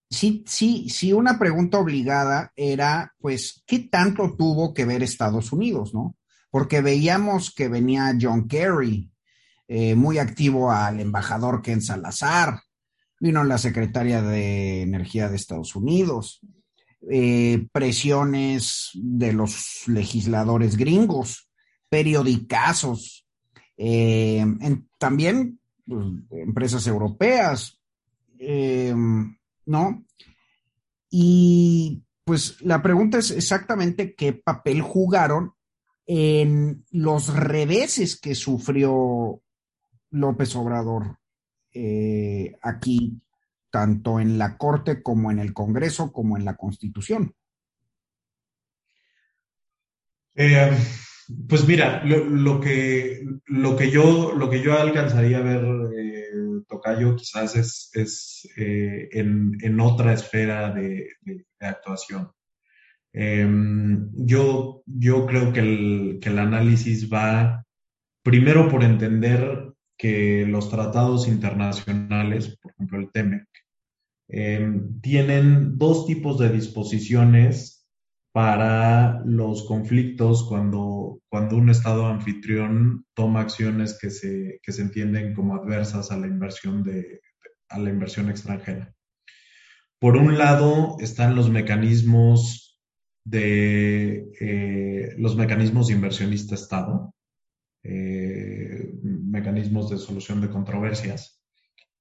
sí, sí, sí, una pregunta obligada era, pues, ¿qué tanto tuvo que ver Estados Unidos, no? Porque veíamos que venía John Kerry, eh, muy activo al embajador Ken Salazar, vino la secretaria de Energía de Estados Unidos, eh, presiones de los legisladores gringos, periodicazos, eh, también pues, empresas europeas, ¿no? Y pues la pregunta es exactamente qué papel jugaron en los reveses que sufrió López Obrador eh, aquí, tanto en la Corte como en el Congreso, como en la Constitución.
Pues mira, lo, que, lo, que yo, lo que yo alcanzaría a ver, eh, Tocayo, quizás es, eh, en, otra esfera de, actuación. Em, yo, yo creo que el, que el análisis va primero por entender que los tratados internacionales, por ejemplo el TEMEC, em, tienen dos tipos de disposiciones para los conflictos cuando, cuando un Estado anfitrión toma acciones que se, que se entienden como adversas a la inversión, de, a la inversión extranjera. Por un lado están los mecanismos de eh, los mecanismos inversionista-Estado, eh, mecanismos de solución de controversias,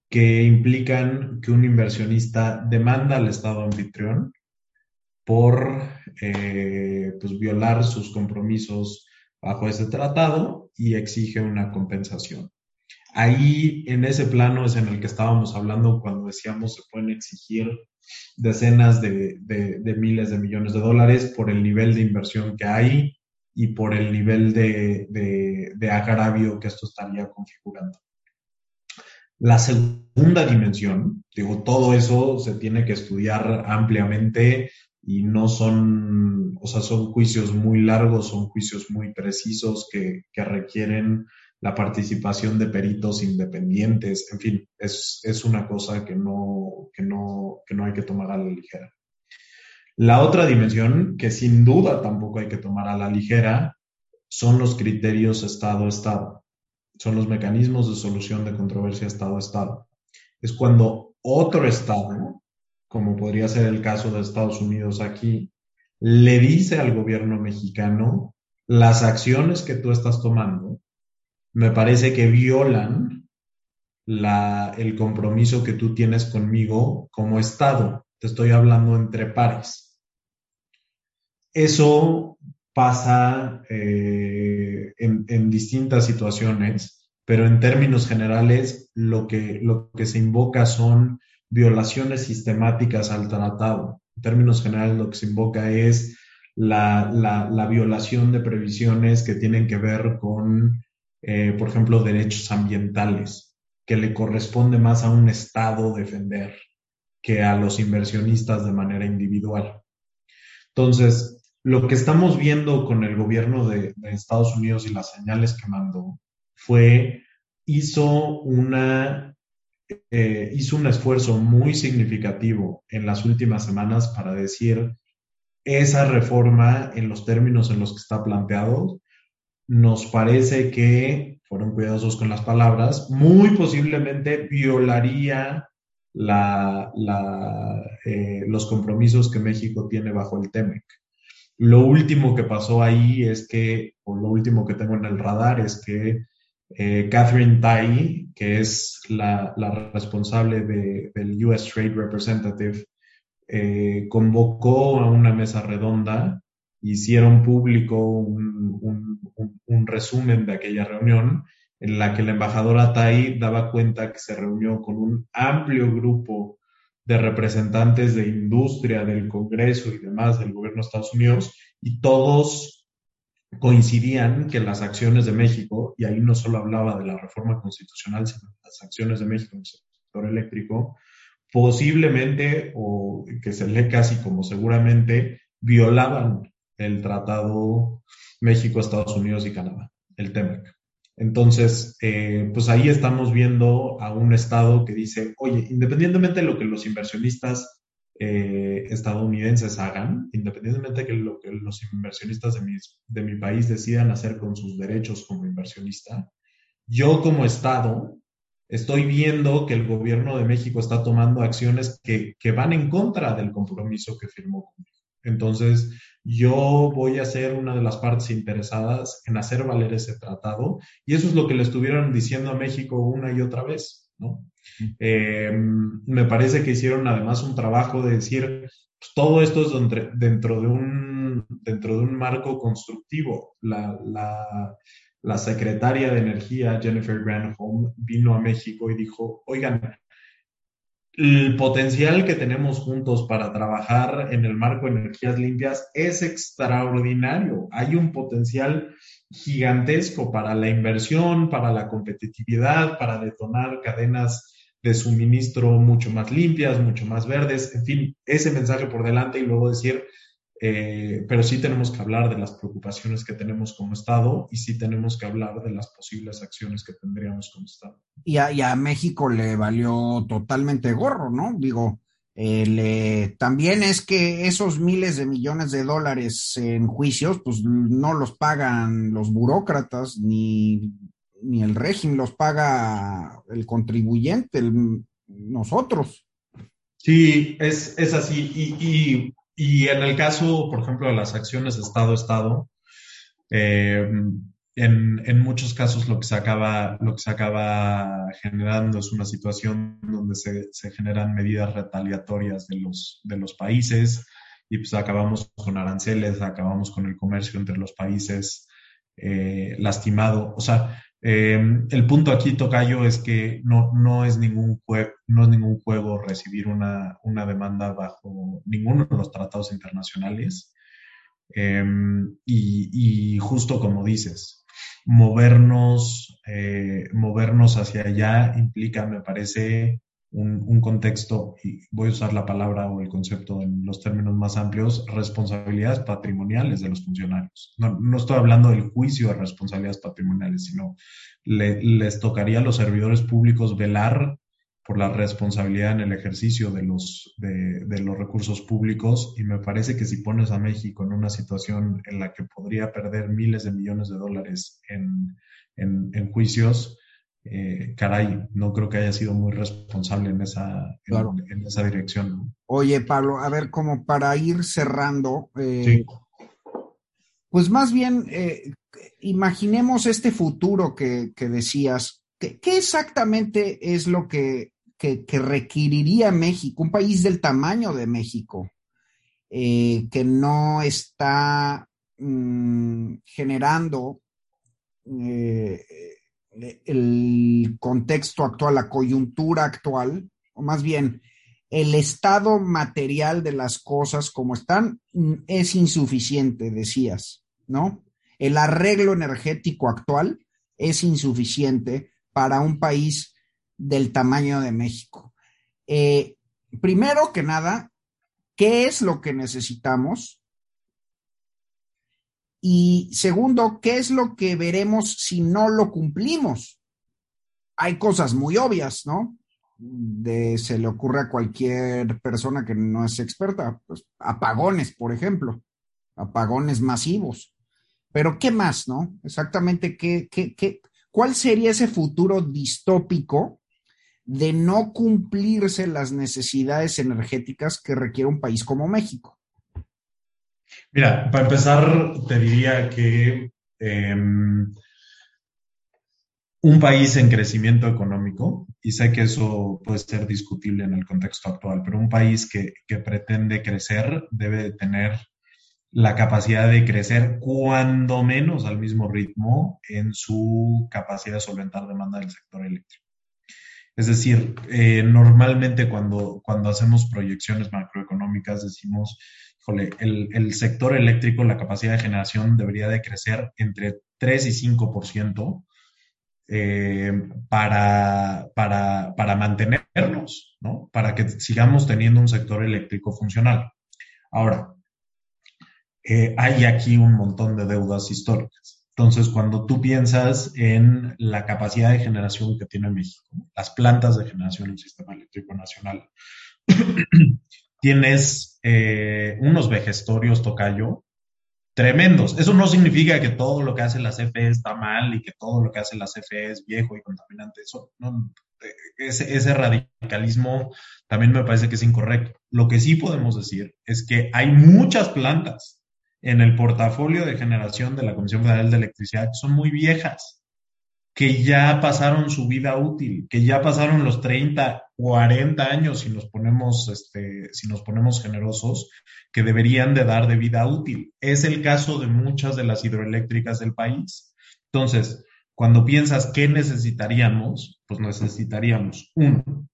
que implican que un inversionista demanda al Estado anfitrión por eh, pues, violar sus compromisos bajo ese tratado y exige una compensación. Ahí, en ese plano, es en el que estábamos hablando cuando decíamos se pueden exigir decenas de, miles de millones de dólares por el nivel de inversión que hay y por el nivel de, de agravio que esto estaría configurando. La segunda dimensión, digo, todo eso se tiene que estudiar ampliamente, y no son, o sea, son juicios muy largos, son juicios muy precisos que, requieren la participación de peritos independientes, en fin, es, una cosa que no, que, no, que no hay que tomar a la ligera. La otra dimensión, que sin duda tampoco hay que tomar a la ligera, son los criterios Estado-Estado, son los mecanismos de solución de controversia Estado-Estado. Es cuando otro Estado como podría ser el caso de Estados Unidos aquí, le dice al gobierno mexicano las acciones que tú estás tomando, me parece que violan el compromiso que tú tienes conmigo como Estado. Te estoy hablando entre pares. Eso pasa eh, en, distintas situaciones, pero en términos generales lo que, lo que se invoca son violaciones sistemáticas al tratado. En términos generales, lo que se invoca es la, violación de previsiones que tienen que ver con, eh, por ejemplo, derechos ambientales, que le corresponde más a un Estado defender que a los inversionistas de manera individual. Entonces, lo que estamos viendo con el gobierno de, Estados Unidos y las señales que mandó fue, hizo una, eh, hizo un esfuerzo muy significativo en las últimas semanas para decir esa reforma en los términos en los que está planteado, nos parece que, fueron cuidadosos con las palabras, muy posiblemente violaría la, eh, los compromisos que México tiene bajo el TEMEC. Lo último que pasó ahí es que, o lo último que tengo en el radar es que eh, Catherine Tai, que es la, responsable del US Trade Representative, eh, convocó a una mesa redonda, hicieron público un, un, resumen de aquella reunión en la que la embajadora Tai daba cuenta que se reunió con un amplio grupo de representantes de industria, del Congreso y demás del gobierno de Estados Unidos, y todos coincidían que las acciones de México, y ahí no solo hablaba de la reforma constitucional, sino las acciones de México en el sector eléctrico, posiblemente, o que se lee casi como seguramente, violaban el Tratado México, Estados Unidos y Canadá, el TEMEC. Entonces, eh, pues ahí estamos viendo a un Estado que dice, oye, independientemente de lo que los inversionistas eh, estadounidenses hagan, independientemente de lo que los inversionistas de mi, país decidan hacer con sus derechos como inversionista, yo como Estado estoy viendo que el gobierno de México está tomando acciones que, que van en contra del compromiso que firmó conmigo. Entonces, yo voy a ser una de las partes interesadas en hacer valer ese tratado y eso es lo que le estuvieron diciendo a México una y otra vez, ¿no? Eh, me parece que hicieron además un trabajo de decir, pues, todo esto es dentro de un, dentro de un marco constructivo. La, la, la secretaria de Energía, Jennifer Granholm, vino a México y dijo, oigan, el potencial que tenemos juntos para trabajar en el marco de energías limpias es extraordinario. Hay un potencial gigantesco para la inversión, para la competitividad, para detonar cadenas de suministro mucho más limpias, mucho más verdes, en fin, ese mensaje por delante y luego decir, eh, pero sí tenemos que hablar de las preocupaciones que tenemos como Estado y sí tenemos que hablar de las posibles acciones que tendríamos como Estado.
Y a, México le valió totalmente gorro, ¿no? Digo, eh, también es que esos miles de millones de dólares en juicios, pues no los pagan los burócratas ni, ni el régimen, los paga el contribuyente, nosotros.
Sí, es, es así. y y en el caso, por ejemplo, de las acciones Estado-Estado, eh, en, muchos casos lo que, se acaba, lo que se acaba generando es una situación donde se, generan medidas retaliatorias de los, de los países y pues acabamos con aranceles, acabamos con el comercio entre los países eh, lastimado. O sea, Em, el punto aquí, Tocayo, es que no, no, es, ningún no es ningún juego recibir una, demanda bajo ninguno de los tratados internacionales. Em, y, justo como dices, movernos, eh, movernos hacia allá implica, me parece, un, contexto, y voy a usar la palabra o el concepto en los términos más amplios, responsabilidades patrimoniales de los funcionarios. No, estoy hablando del juicio de responsabilidades patrimoniales, sino les tocaría a los servidores públicos velar por la responsabilidad en el ejercicio de los, de, los recursos públicos y me parece que si pones a México en una situación en la que podría perder miles de millones de dólares en, en juicios, eh, caray, no creo que haya sido muy responsable en esa, en, esa dirección.
Oye, Pablo, a ver, como para ir cerrando, eh, pues más bien, eh, imaginemos este futuro que, decías. ¿Qué, exactamente es lo que, requeriría México, un país del tamaño de México, que no está mm, generando el contexto actual, la coyuntura actual, o más bien el estado material de las cosas como están mm, es insuficiente, decías, ¿no? El arreglo energético actual es insuficiente para un país del tamaño de México. Eh, primero que nada, ¿qué es lo que necesitamos? Y segundo, ¿qué es lo que veremos si no lo cumplimos? Hay cosas muy obvias, ¿no? De, se le ocurre a cualquier persona que no es experta, pues apagones, por ejemplo, apagones masivos. Pero ¿qué más, no? Exactamente, ¿qué, qué, qué, ¿cuál sería ese futuro distópico de no cumplirse las necesidades energéticas que requiere un país como México?
Mira, para empezar, te diría que em, un país en crecimiento económico, y sé que eso puede ser discutible en el contexto actual, pero un país que, pretende crecer debe tener la capacidad de crecer cuando menos al mismo ritmo en su capacidad de solventar demanda del sector eléctrico. Es decir, eh, normalmente cuando, cuando hacemos proyecciones macroeconómicas decimos, híjole, el, sector eléctrico, la capacidad de generación debería de crecer entre 3 y 5% eh, para, para, para mantenernos, ¿no? Para que sigamos teniendo un sector eléctrico funcional. Ahora, eh, hay aquí un montón de deudas históricas. Entonces, cuando tú piensas en la capacidad de generación que tiene México, las plantas de generación del sistema eléctrico nacional, tienes eh, unos vejestorios tocayo tremendos. Eso no significa que todo lo que hace la CFE está mal y que todo lo que hace la CFE es viejo y contaminante. Eso, no, ese, ese radicalismo también me parece que es incorrecto. Lo que sí podemos decir es que hay muchas plantas en el portafolio de generación de la Comisión Federal de Electricidad que son muy viejas, que ya pasaron su vida útil, que ya pasaron los 30, 40 años si nos ponemos, este, si nos ponemos generosos, que deberían de dar de vida útil. Es el caso de muchas de las hidroeléctricas del país. Entonces, cuando piensas qué necesitaríamos, pues necesitaríamos, uno,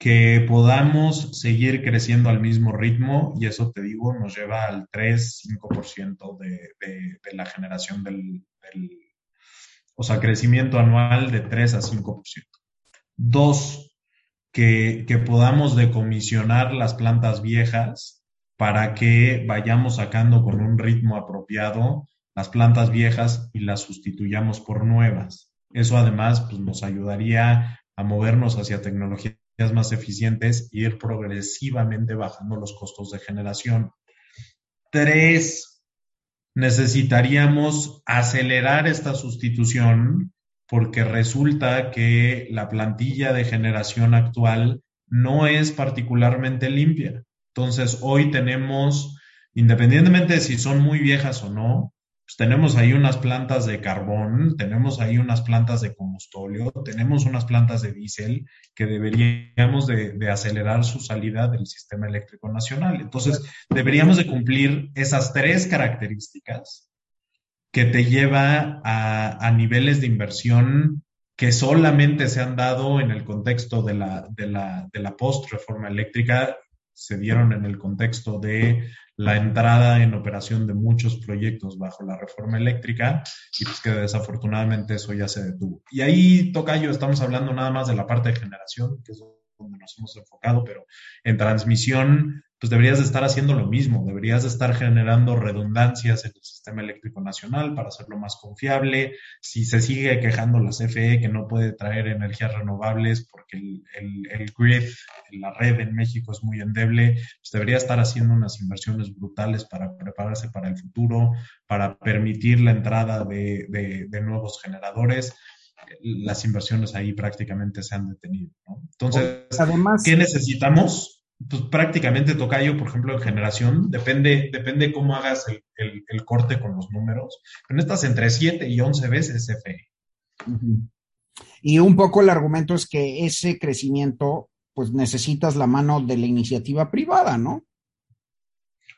que podamos seguir creciendo al mismo ritmo y eso te digo nos lleva al 3-5% de, de, de, la generación del, del, o sea, crecimiento anual de 3 a 5%. Dos, que, podamos decomisionar las plantas viejas para que vayamos sacando con un ritmo apropiado las plantas viejas y las sustituyamos por nuevas. Eso además pues, nos ayudaría a movernos hacia tecnologías más eficientes e ir progresivamente bajando los costos de generación. Tres, necesitaríamos acelerar esta sustitución porque resulta que la plantilla de generación actual no es particularmente limpia. Entonces, hoy tenemos, independientemente de si son muy viejas o no, pues tenemos ahí unas plantas de carbón, tenemos ahí unas plantas de combustóleo, tenemos unas plantas de diésel que deberíamos de, acelerar su salida del sistema eléctrico nacional. Entonces, deberíamos de cumplir esas tres características que te lleva a, a niveles de inversión que solamente se han dado en el contexto de la, de la, de la post-reforma eléctrica, se dieron en el contexto de la entrada en operación de muchos proyectos bajo la reforma eléctrica y pues que desafortunadamente eso ya se detuvo. Y ahí, Tocayo, estamos hablando nada más de la parte de generación, que es donde nos hemos enfocado, pero en transmisión pues deberías de estar haciendo lo mismo, deberías de estar generando redundancias en el sistema eléctrico nacional para hacerlo más confiable. Si se sigue quejando la CFE que no puede traer energías renovables porque el, el, el grid, la red en México es muy endeble, pues debería estar haciendo unas inversiones brutales para prepararse para el futuro, para permitir la entrada de, de, de nuevos generadores las inversiones ahí prácticamente se han detenido. ¿no? Entonces, Además, ¿qué necesitamos? Pues prácticamente tocayo, por ejemplo, en generación, depende, depende cómo hagas el, el, el corte con los números, pero estás entre 7 y 11 veces.
Uh -huh. Y un poco el argumento es que ese crecimiento, pues necesitas la mano de la iniciativa privada, ¿no?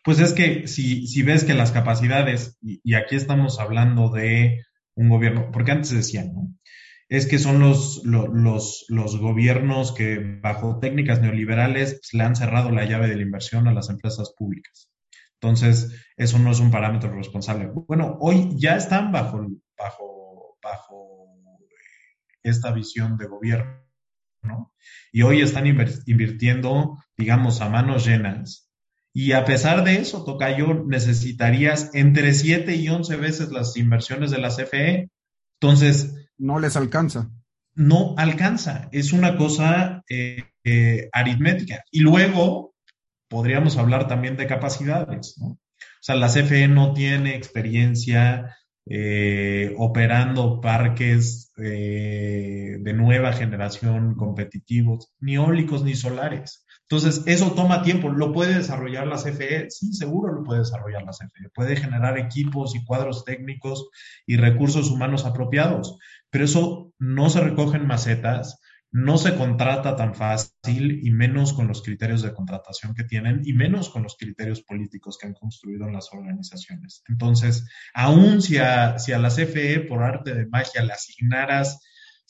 Pues es que si, si ves que las capacidades, y, y aquí estamos hablando de un gobierno, porque antes decían, ¿no? Es que son los, los, los, gobiernos que bajo técnicas neoliberales pues, le han cerrado la llave de la inversión a las empresas públicas. Entonces, eso no es un parámetro responsable. Bueno, hoy ya están bajo, bajo, bajo esta visión de gobierno ¿no? Y hoy están invirtiendo, digamos, a manos llenas. Y a pesar de eso, Tocayo, necesitarías entre 7 y 11 veces las inversiones de la CFE. Entonces...
No les alcanza.
No alcanza. Es una cosa eh, eh, aritmética. Y luego podríamos hablar también de capacidades, ¿no? O sea, la CFE no tiene experiencia eh, operando parques eh, de nueva generación competitivos, ni eólicos ni solares. Entonces, eso toma tiempo. ¿Lo puede desarrollar la CFE? Sí, seguro lo puede desarrollar la CFE. Puede generar equipos y cuadros técnicos y recursos humanos apropiados, pero eso no se recoge en macetas, no se contrata tan fácil y menos con los criterios de contratación que tienen y menos con los criterios políticos que han construido en las organizaciones. Entonces, aún si a, si a la CFE por arte de magia le asignaras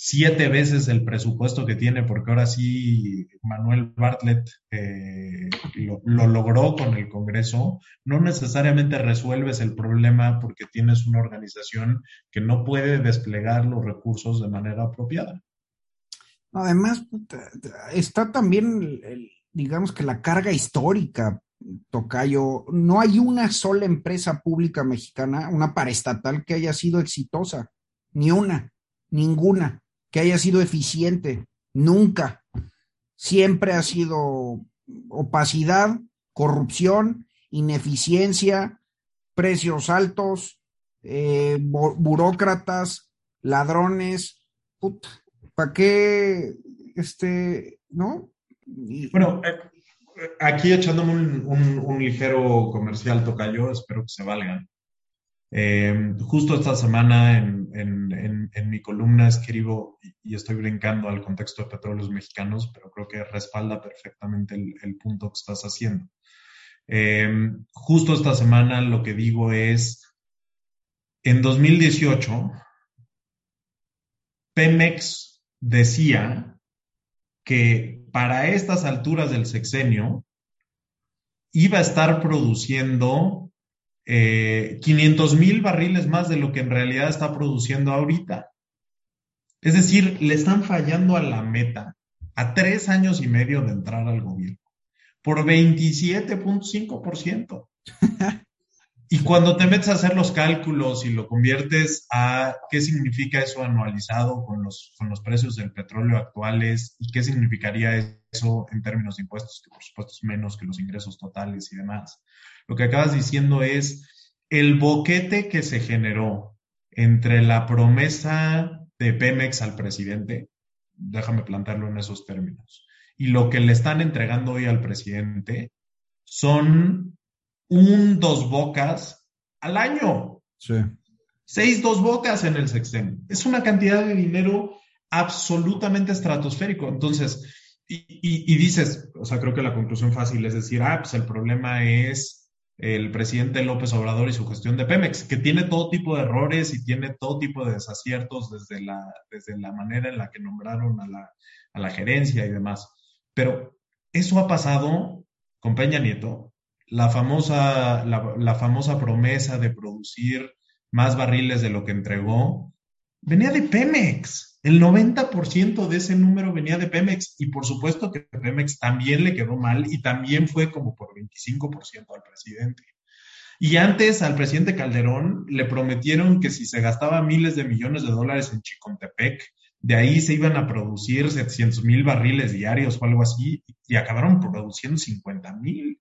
siete veces el presupuesto que tiene, porque ahora sí Manuel Bartlett eh, lo, lo, logró con el Congreso, no necesariamente resuelves el problema porque tienes una organización que no puede desplegar los recursos de manera apropiada.
Además, está también, digamos que la carga histórica, Tocayo. No hay una sola empresa pública mexicana, una paraestatal, que haya sido exitosa. Ni una, ninguna, que haya sido eficiente. Nunca. Siempre ha sido opacidad, corrupción, ineficiencia, precios altos, eh, burócratas, ladrones. Puta, ¿Para qué, este, no?
Bueno, eh, aquí echándome un, ligero comercial tocayo, espero que se valgan. Eh, justo esta semana en, mi columna escribo, y, estoy brincando al contexto de petróleos mexicanos, pero creo que respalda perfectamente el, punto que estás haciendo. Eh, justo esta semana lo que digo es, en 2018, Pemex decía que para estas alturas del sexenio iba a estar produciendo 500 eh, mil barriles más de lo que en realidad está produciendo ahorita. Es decir, le están fallando a la meta a tres años y medio de entrar al gobierno por 27.5%. Y cuando te metes a hacer los cálculos y lo conviertes a qué significa eso anualizado con los, con los precios del petróleo actuales y qué significaría eso en términos de impuestos, que por supuesto es menos que los ingresos totales y demás, lo que acabas diciendo es el boquete que se generó entre la promesa de Pemex al presidente, déjame plantearlo en esos términos, y lo que le están entregando hoy al presidente son un dos bocas al año.
Sí.
Seis dos bocas en el sexenio. Es una cantidad de dinero absolutamente estratosférico. Entonces, y, dices, o sea, creo que la conclusión fácil es decir, ah, pues el problema es el presidente López Obrador y su gestión de Pemex, que tiene todo tipo de errores y tiene todo tipo de desaciertos desde la, desde la manera en la que nombraron a la, a la gerencia y demás. Pero eso ha pasado con Peña Nieto, la famosa, la, famosa promesa de producir más barriles de lo que entregó, venía de Pemex. El 90% de ese número venía de Pemex y por supuesto que Pemex también le quedó mal y también fue como por 25% al presidente. Y antes al presidente Calderón le prometieron que si se gastaba miles de millones de dólares en Chicontepec, de ahí se iban a producir 700 mil barriles diarios o algo así y acabaron produciendo 50 mil.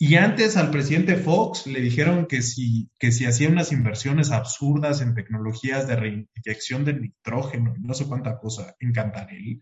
Y antes al presidente Fox le dijeron que si, que si hacía unas inversiones absurdas en tecnologías de reinyección de nitrógeno no sé cuánta cosa en Cantarell,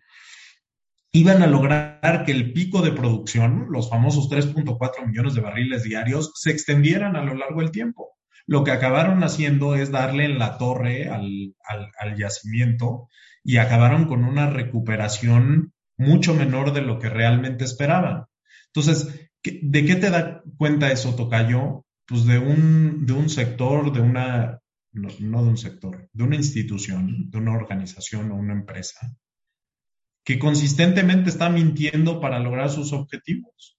iban a lograr que el pico de producción, los famosos 3.4 millones de barriles diarios, se extendieran a lo largo del tiempo. Lo que acabaron haciendo es darle en la torre al, al, al yacimiento y acabaron con una recuperación mucho menor de lo que realmente esperaban. Entonces, ¿De qué te da cuenta eso, Tocayo? Pues de un, de un sector, de una, no, de un sector, de una institución, de una organización o una empresa que consistentemente está mintiendo para lograr sus objetivos.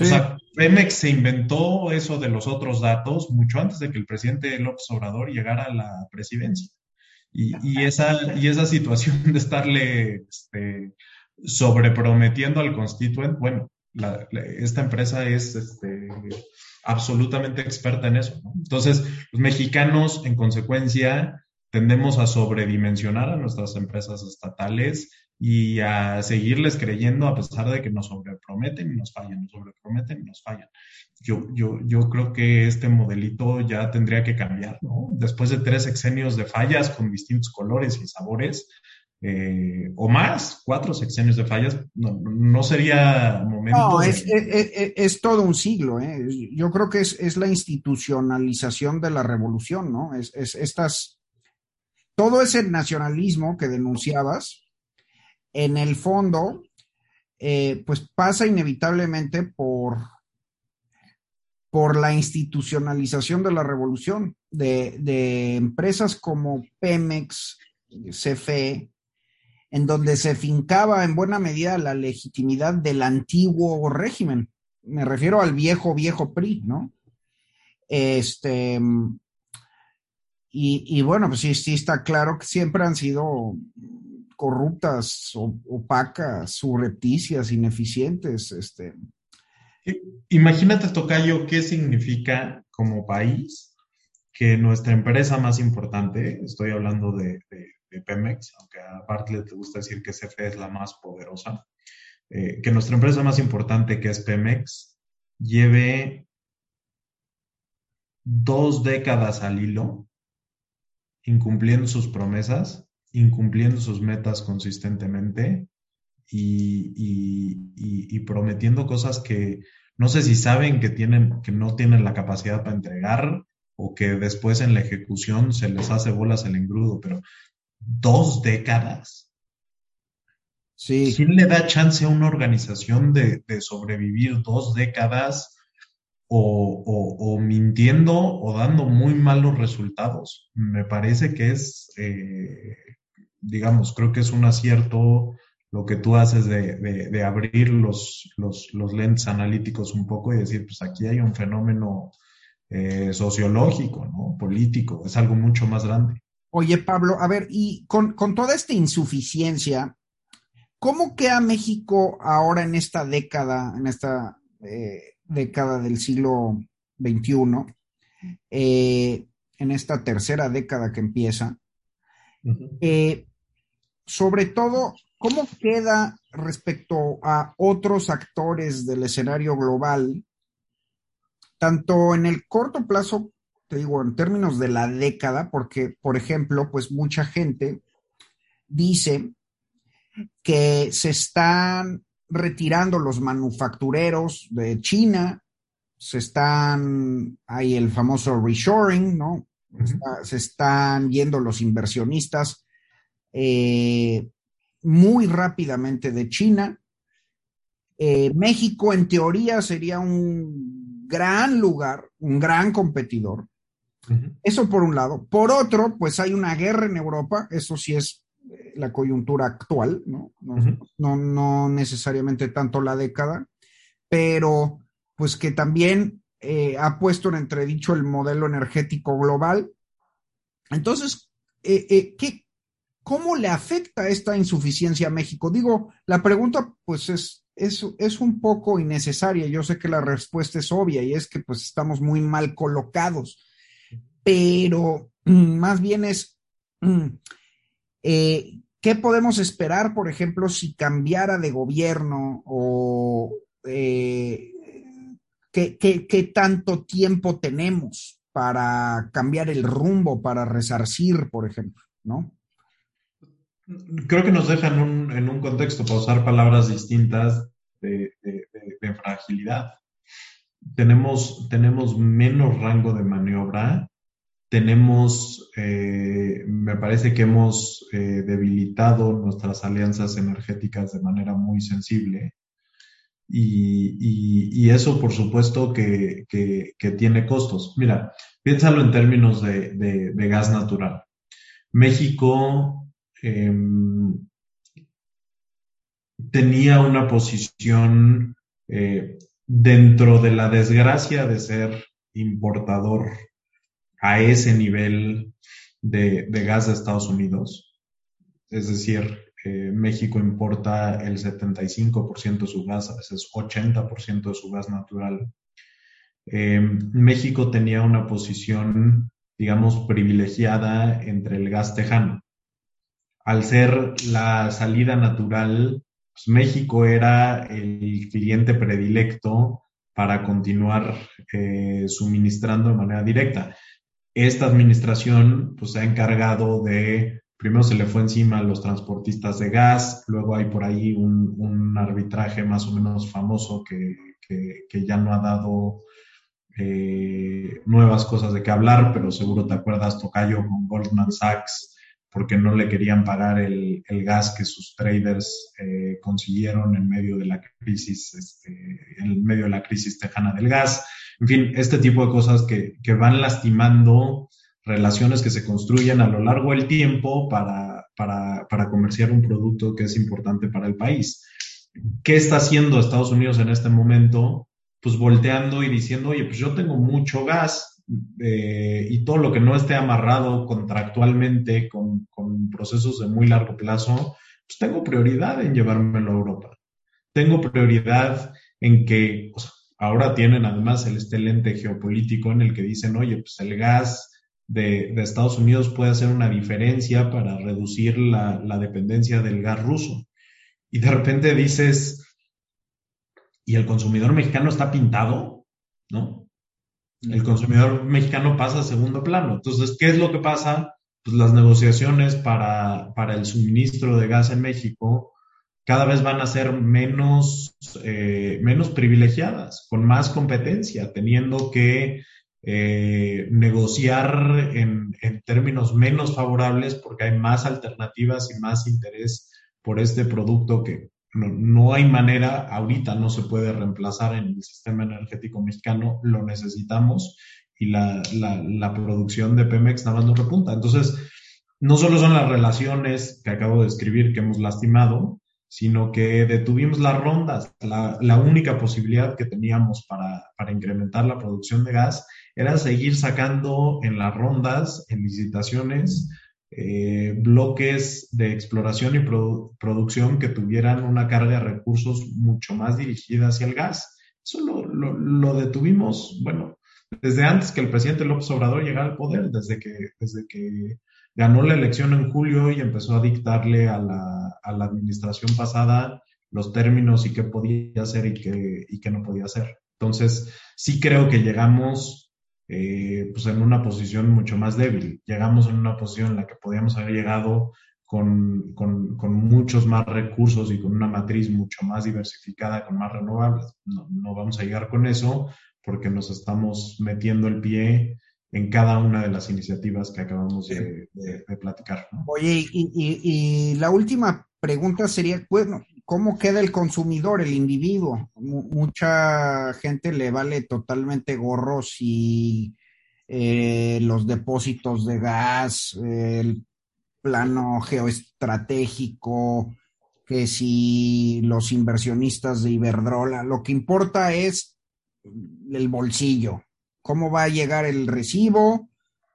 O sea, Pemex se inventó eso de los otros datos mucho antes de que el presidente López Obrador llegara a la presidencia. Y, esa, y esa situación de estarle este, sobreprometiendo al constituent, bueno, esta empresa es este, absolutamente experta en eso. Entonces, los mexicanos, en consecuencia, tendemos a sobredimensionar a nuestras empresas estatales y a seguirles creyendo a pesar de que nos sobreprometen y nos fallan, nos sobreprometen y nos fallan. Yo, yo, yo creo que este modelito ya tendría que cambiar, ¿no? Después de tres sexenios de fallas con distintos colores y sabores, eh, o más, cuatro sexenios de fallas, no, sería momento.
No, es, es, todo un siglo. ¿eh? Yo creo que es, la institucionalización de la revolución, ¿no? Es, estas. Todo ese nacionalismo que denunciabas, en el fondo, eh, pues pasa inevitablemente por, por la institucionalización de la revolución, de, de empresas como Pemex, CFE, en donde se fincaba en buena medida la legitimidad del antiguo régimen. Me refiero al viejo, viejo PRI, ¿no? Este, y, bueno, pues sí, sí está claro que siempre han sido corruptas, opacas, subrepticias, ineficientes. Este.
Imagínate, Tocayo, qué significa como país que nuestra empresa más importante, estoy hablando de Pemex, aunque a Bartlett te gusta decir que CFE es la más poderosa, eh, que nuestra empresa más importante, que es Pemex, lleve dos décadas al hilo incumpliendo sus promesas, incumpliendo sus metas consistentemente y, prometiendo cosas que no sé si saben que, tienen, que no tienen la capacidad para entregar o que después en la ejecución se les hace bolas el engrudo, pero dos décadas. Sí. ¿Quién le da chance a una organización de, sobrevivir dos décadas o, mintiendo o dando muy malos resultados? Me parece que es, eh, digamos, creo que es un acierto lo que tú haces de, abrir los, los, lentes analíticos un poco y decir, pues aquí hay un fenómeno eh, sociológico, ¿no? Político, es algo mucho más grande.
Oye, Pablo, a ver, y con, toda esta insuficiencia, ¿cómo queda México ahora en esta década, en esta eh, década del siglo XXI, eh, en esta tercera década que empieza? Eh, sobre todo, ¿cómo queda respecto a otros actores del escenario global, tanto en el corto plazo te digo, en términos de la década, porque, por ejemplo, pues mucha gente dice que se están retirando los manufactureros de China, se están, hay el famoso reshoring, ¿no? se están yendo los inversionistas eh, muy rápidamente de China. Eh, México, en teoría, sería un gran lugar, un gran competidor, eso por un lado. Por otro, pues hay una guerra en Europa, eso sí es eh, la coyuntura actual, ¿no? No, necesariamente tanto la década, pero pues que también eh, ha puesto en entredicho el modelo energético global. Entonces, eh, ¿qué, ¿cómo le afecta esta insuficiencia a México? Digo, la pregunta pues es, es, es, un poco innecesaria. Yo sé que la respuesta es obvia y es que pues estamos muy mal colocados pero mm, más bien es, mm, eh, ¿qué podemos esperar, por ejemplo, si cambiara de gobierno o eh, ¿qué, tanto tiempo tenemos para cambiar el rumbo, para resarcir, por ejemplo, ¿no?
Creo que nos dejan en un contexto para usar palabras distintas de, fragilidad. Tenemos, tenemos menos rango de maniobra tenemos, eh, me parece que hemos eh, debilitado nuestras alianzas energéticas de manera muy sensible. Y, eso, por supuesto, que, tiene costos. Mira, piénsalo en términos de, gas natural. México em, tenía una posición eh, dentro de la desgracia de ser importador a ese nivel de, gas de Estados Unidos. Es decir, eh, México importa el 75% de su gas, a veces 80% de su gas natural. Eh, México tenía una posición, digamos, privilegiada entre el gas tejano. Al ser la salida natural, pues México era el cliente predilecto para continuar eh, suministrando de manera directa. Esta administración pues, se ha encargado de primero se le fue encima a los transportistas de gas, luego hay por ahí un, arbitraje más o menos famoso que, ya no ha dado eh, nuevas cosas de qué hablar, pero seguro te acuerdas, Tocayo, con Goldman Sachs, porque no le querían pagar el, gas que sus traders eh, consiguieron en medio de la crisis, este, en medio de la crisis tejana del gas. En fin, este tipo de cosas que, que van lastimando relaciones que se construyen a lo largo del tiempo para, para, comerciar un producto que es importante para el país. ¿Qué está haciendo Estados Unidos en este momento? Pues volteando y diciendo, oye, pues yo tengo mucho gas eh, y todo lo que no esté amarrado contractualmente con, con, procesos de muy largo plazo, pues tengo prioridad en llevármelo a Europa. Tengo prioridad en que ahora tienen además el este lente geopolítico en el que dicen, oye, pues el gas de, Estados Unidos puede hacer una diferencia para reducir la, dependencia del gas ruso. Y de repente dices, ¿y el consumidor mexicano está pintado? ¿No? El consumidor mexicano pasa a segundo plano. Entonces, ¿qué es lo que pasa? Pues las negociaciones para, el suministro de gas en México cada vez van a ser menos, eh, menos privilegiadas, con más competencia, teniendo que eh, negociar en, términos menos favorables porque hay más alternativas y más interés por este producto que no, hay manera, ahorita no se puede reemplazar en el sistema energético mexicano, lo necesitamos y la, la producción de Pemex nada más no repunta. Entonces, no solo son las relaciones que acabo de escribir que hemos lastimado, sino que detuvimos las rondas. La, la única posibilidad que teníamos para, para, incrementar la producción de gas era seguir sacando en las rondas, en licitaciones, eh, bloques de exploración y producción que tuvieran una carga de recursos mucho más dirigida hacia el gas. Eso lo, lo, lo, detuvimos, bueno, desde antes que el presidente López Obrador llegara al poder, desde que, desde que ganó la elección en julio y empezó a dictarle a la, a la administración pasada los términos y qué podía hacer y qué, y qué no podía hacer. Entonces, sí creo que llegamos eh, pues en una posición mucho más débil. Llegamos en una posición en la que podíamos haber llegado con, con, con, muchos más recursos y con una matriz mucho más diversificada, con más renovables. No, no vamos a llegar con eso porque nos estamos metiendo el pie en cada una de las iniciativas que acabamos de, platicar.
Oye, y, la última pregunta sería, bueno, ¿cómo queda el consumidor, el individuo? mucha gente le vale totalmente gorro si eh, los depósitos de gas, el plano geoestratégico, que si los inversionistas de Iberdrola, lo que importa es el bolsillo, cómo va a llegar el recibo,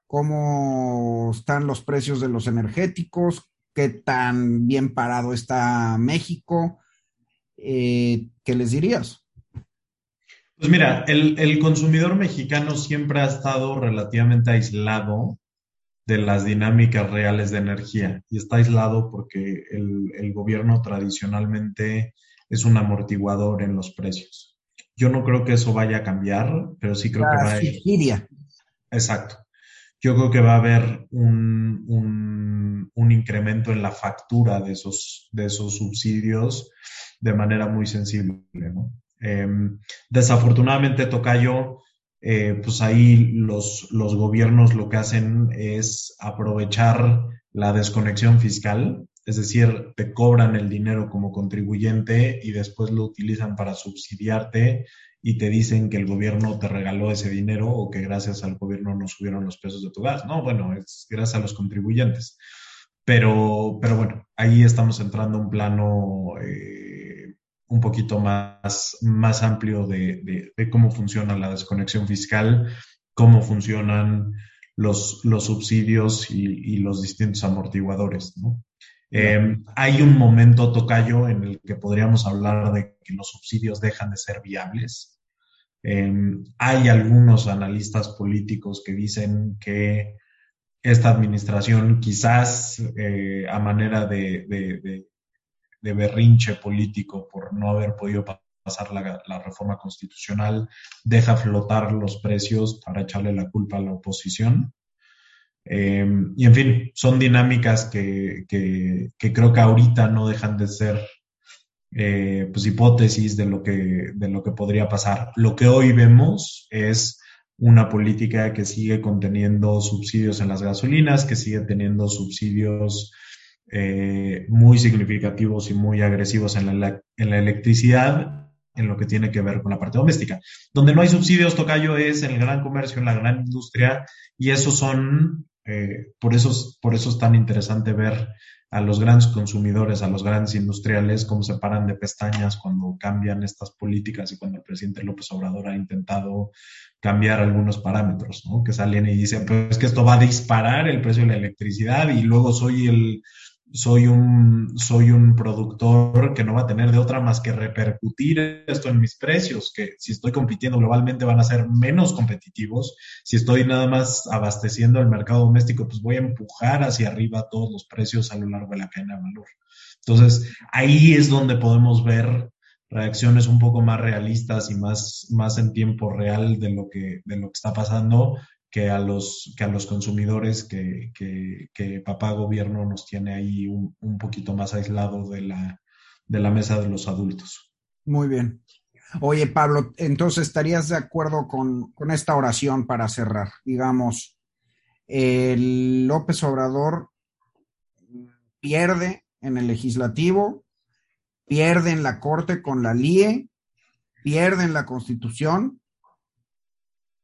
cómo están los precios de los energéticos, qué tan bien parado está México. Eh, ¿Qué les dirías?
Pues mira, el, consumidor mexicano siempre ha estado relativamente aislado de las dinámicas reales de energía y está aislado porque el, el gobierno tradicionalmente es un amortiguador en los precios. Yo no creo que eso vaya a cambiar, pero sí creo que va a...
haber...
Exacto. Yo creo que va a haber un, un, incremento en la factura de esos, de esos subsidios de manera muy sensible. ¿no? Em, desafortunadamente, Tocayo, eh, pues ahí los, los gobiernos lo que hacen es aprovechar la desconexión fiscal es decir, te cobran el dinero como contribuyente y después lo utilizan para subsidiarte y te dicen que el gobierno te regaló ese dinero o que gracias al gobierno no subieron los precios de tu gas. No, bueno, es gracias a los contribuyentes. Pero, pero bueno, ahí estamos entrando a un plano eh, un poquito más, más amplio de, cómo funciona la desconexión fiscal, cómo funcionan los, los subsidios y, y los distintos amortiguadores, ¿no? Eh, hay un momento, Tocayo, en el que podríamos hablar de que los subsidios dejan de ser viables. Eh, hay algunos analistas políticos que dicen que esta administración quizás eh, a manera de, berrinche político por no haber podido pasar la, reforma constitucional, deja flotar los precios para echarle la culpa a la oposición. Eh, y en fin, son dinámicas que, creo que ahorita no dejan de ser eh, pues hipótesis de lo, que, de lo que podría pasar. Lo que hoy vemos es una política que sigue conteniendo subsidios en las gasolinas, que sigue teniendo subsidios eh, muy significativos y muy agresivos en la, en la electricidad, en lo que tiene que ver con la parte doméstica. Donde no hay subsidios, Tocayo, es en el gran comercio, en la gran industria, y esos son, eh, por, eso, por eso es tan interesante ver a los grandes consumidores, a los grandes industriales, cómo se paran de pestañas cuando cambian estas políticas y cuando el presidente López Obrador ha intentado cambiar algunos parámetros, ¿no? Que salen y dicen, pues que esto va a disparar el precio de la electricidad y luego soy el soy un, soy un productor que no va a tener de otra más que repercutir esto en mis precios, que si estoy compitiendo globalmente van a ser menos competitivos. Si estoy nada más abasteciendo el mercado doméstico, pues voy a empujar hacia arriba todos los precios a lo largo de la cadena de valor. Entonces, ahí es donde podemos ver reacciones un poco más realistas y más, más en tiempo real de lo que, de lo que está pasando que a los, que a los consumidores que, que, papá gobierno nos tiene ahí un, poquito más aislado de la, de la mesa de los adultos.
Muy bien. Oye, Pablo, entonces estarías de acuerdo con, esta oración para cerrar. Digamos, el López Obrador pierde en el legislativo, pierde en la corte con la LIE, pierde en la constitución,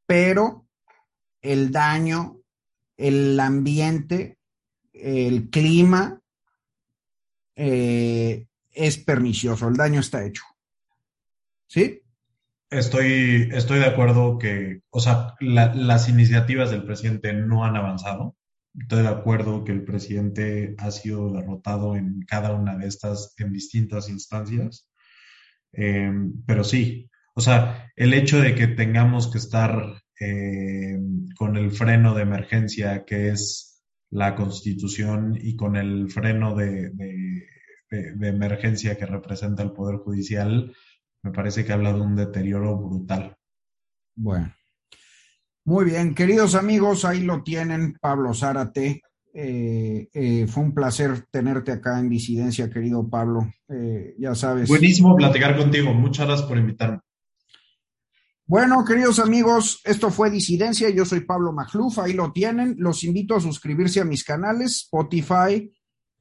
pero el daño, el ambiente, el clima eh, es pernicioso, el daño está hecho. ¿Sí?
Estoy, estoy de acuerdo que, o sea, las iniciativas del presidente no han avanzado. Estoy de acuerdo que el presidente ha sido derrotado en cada una de estas, en distintas instancias. Eh, pero sí, o sea, el hecho de que tengamos que estar eh, con el freno de emergencia que es la constitución y con el freno de, emergencia que representa el Poder Judicial, me parece que habla de un deterioro brutal.
Bueno. Muy bien, queridos amigos, ahí lo tienen, Pablo Zárate. Eh, eh, fue un placer tenerte acá en Disidencia, querido Pablo. ya sabes.
Buenísimo platicar contigo. Muchas gracias por invitarme.
Bueno, queridos amigos, esto fue Disidencia. Yo soy Pablo Magluf, ahí lo tienen. Los invito a suscribirse a mis canales Spotify,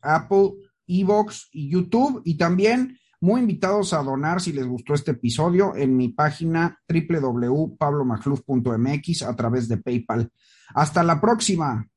Apple, Evox y YouTube. Y también muy invitados a donar si les gustó este episodio en mi página www.pablomagluf.mx a través de PayPal. Hasta la próxima.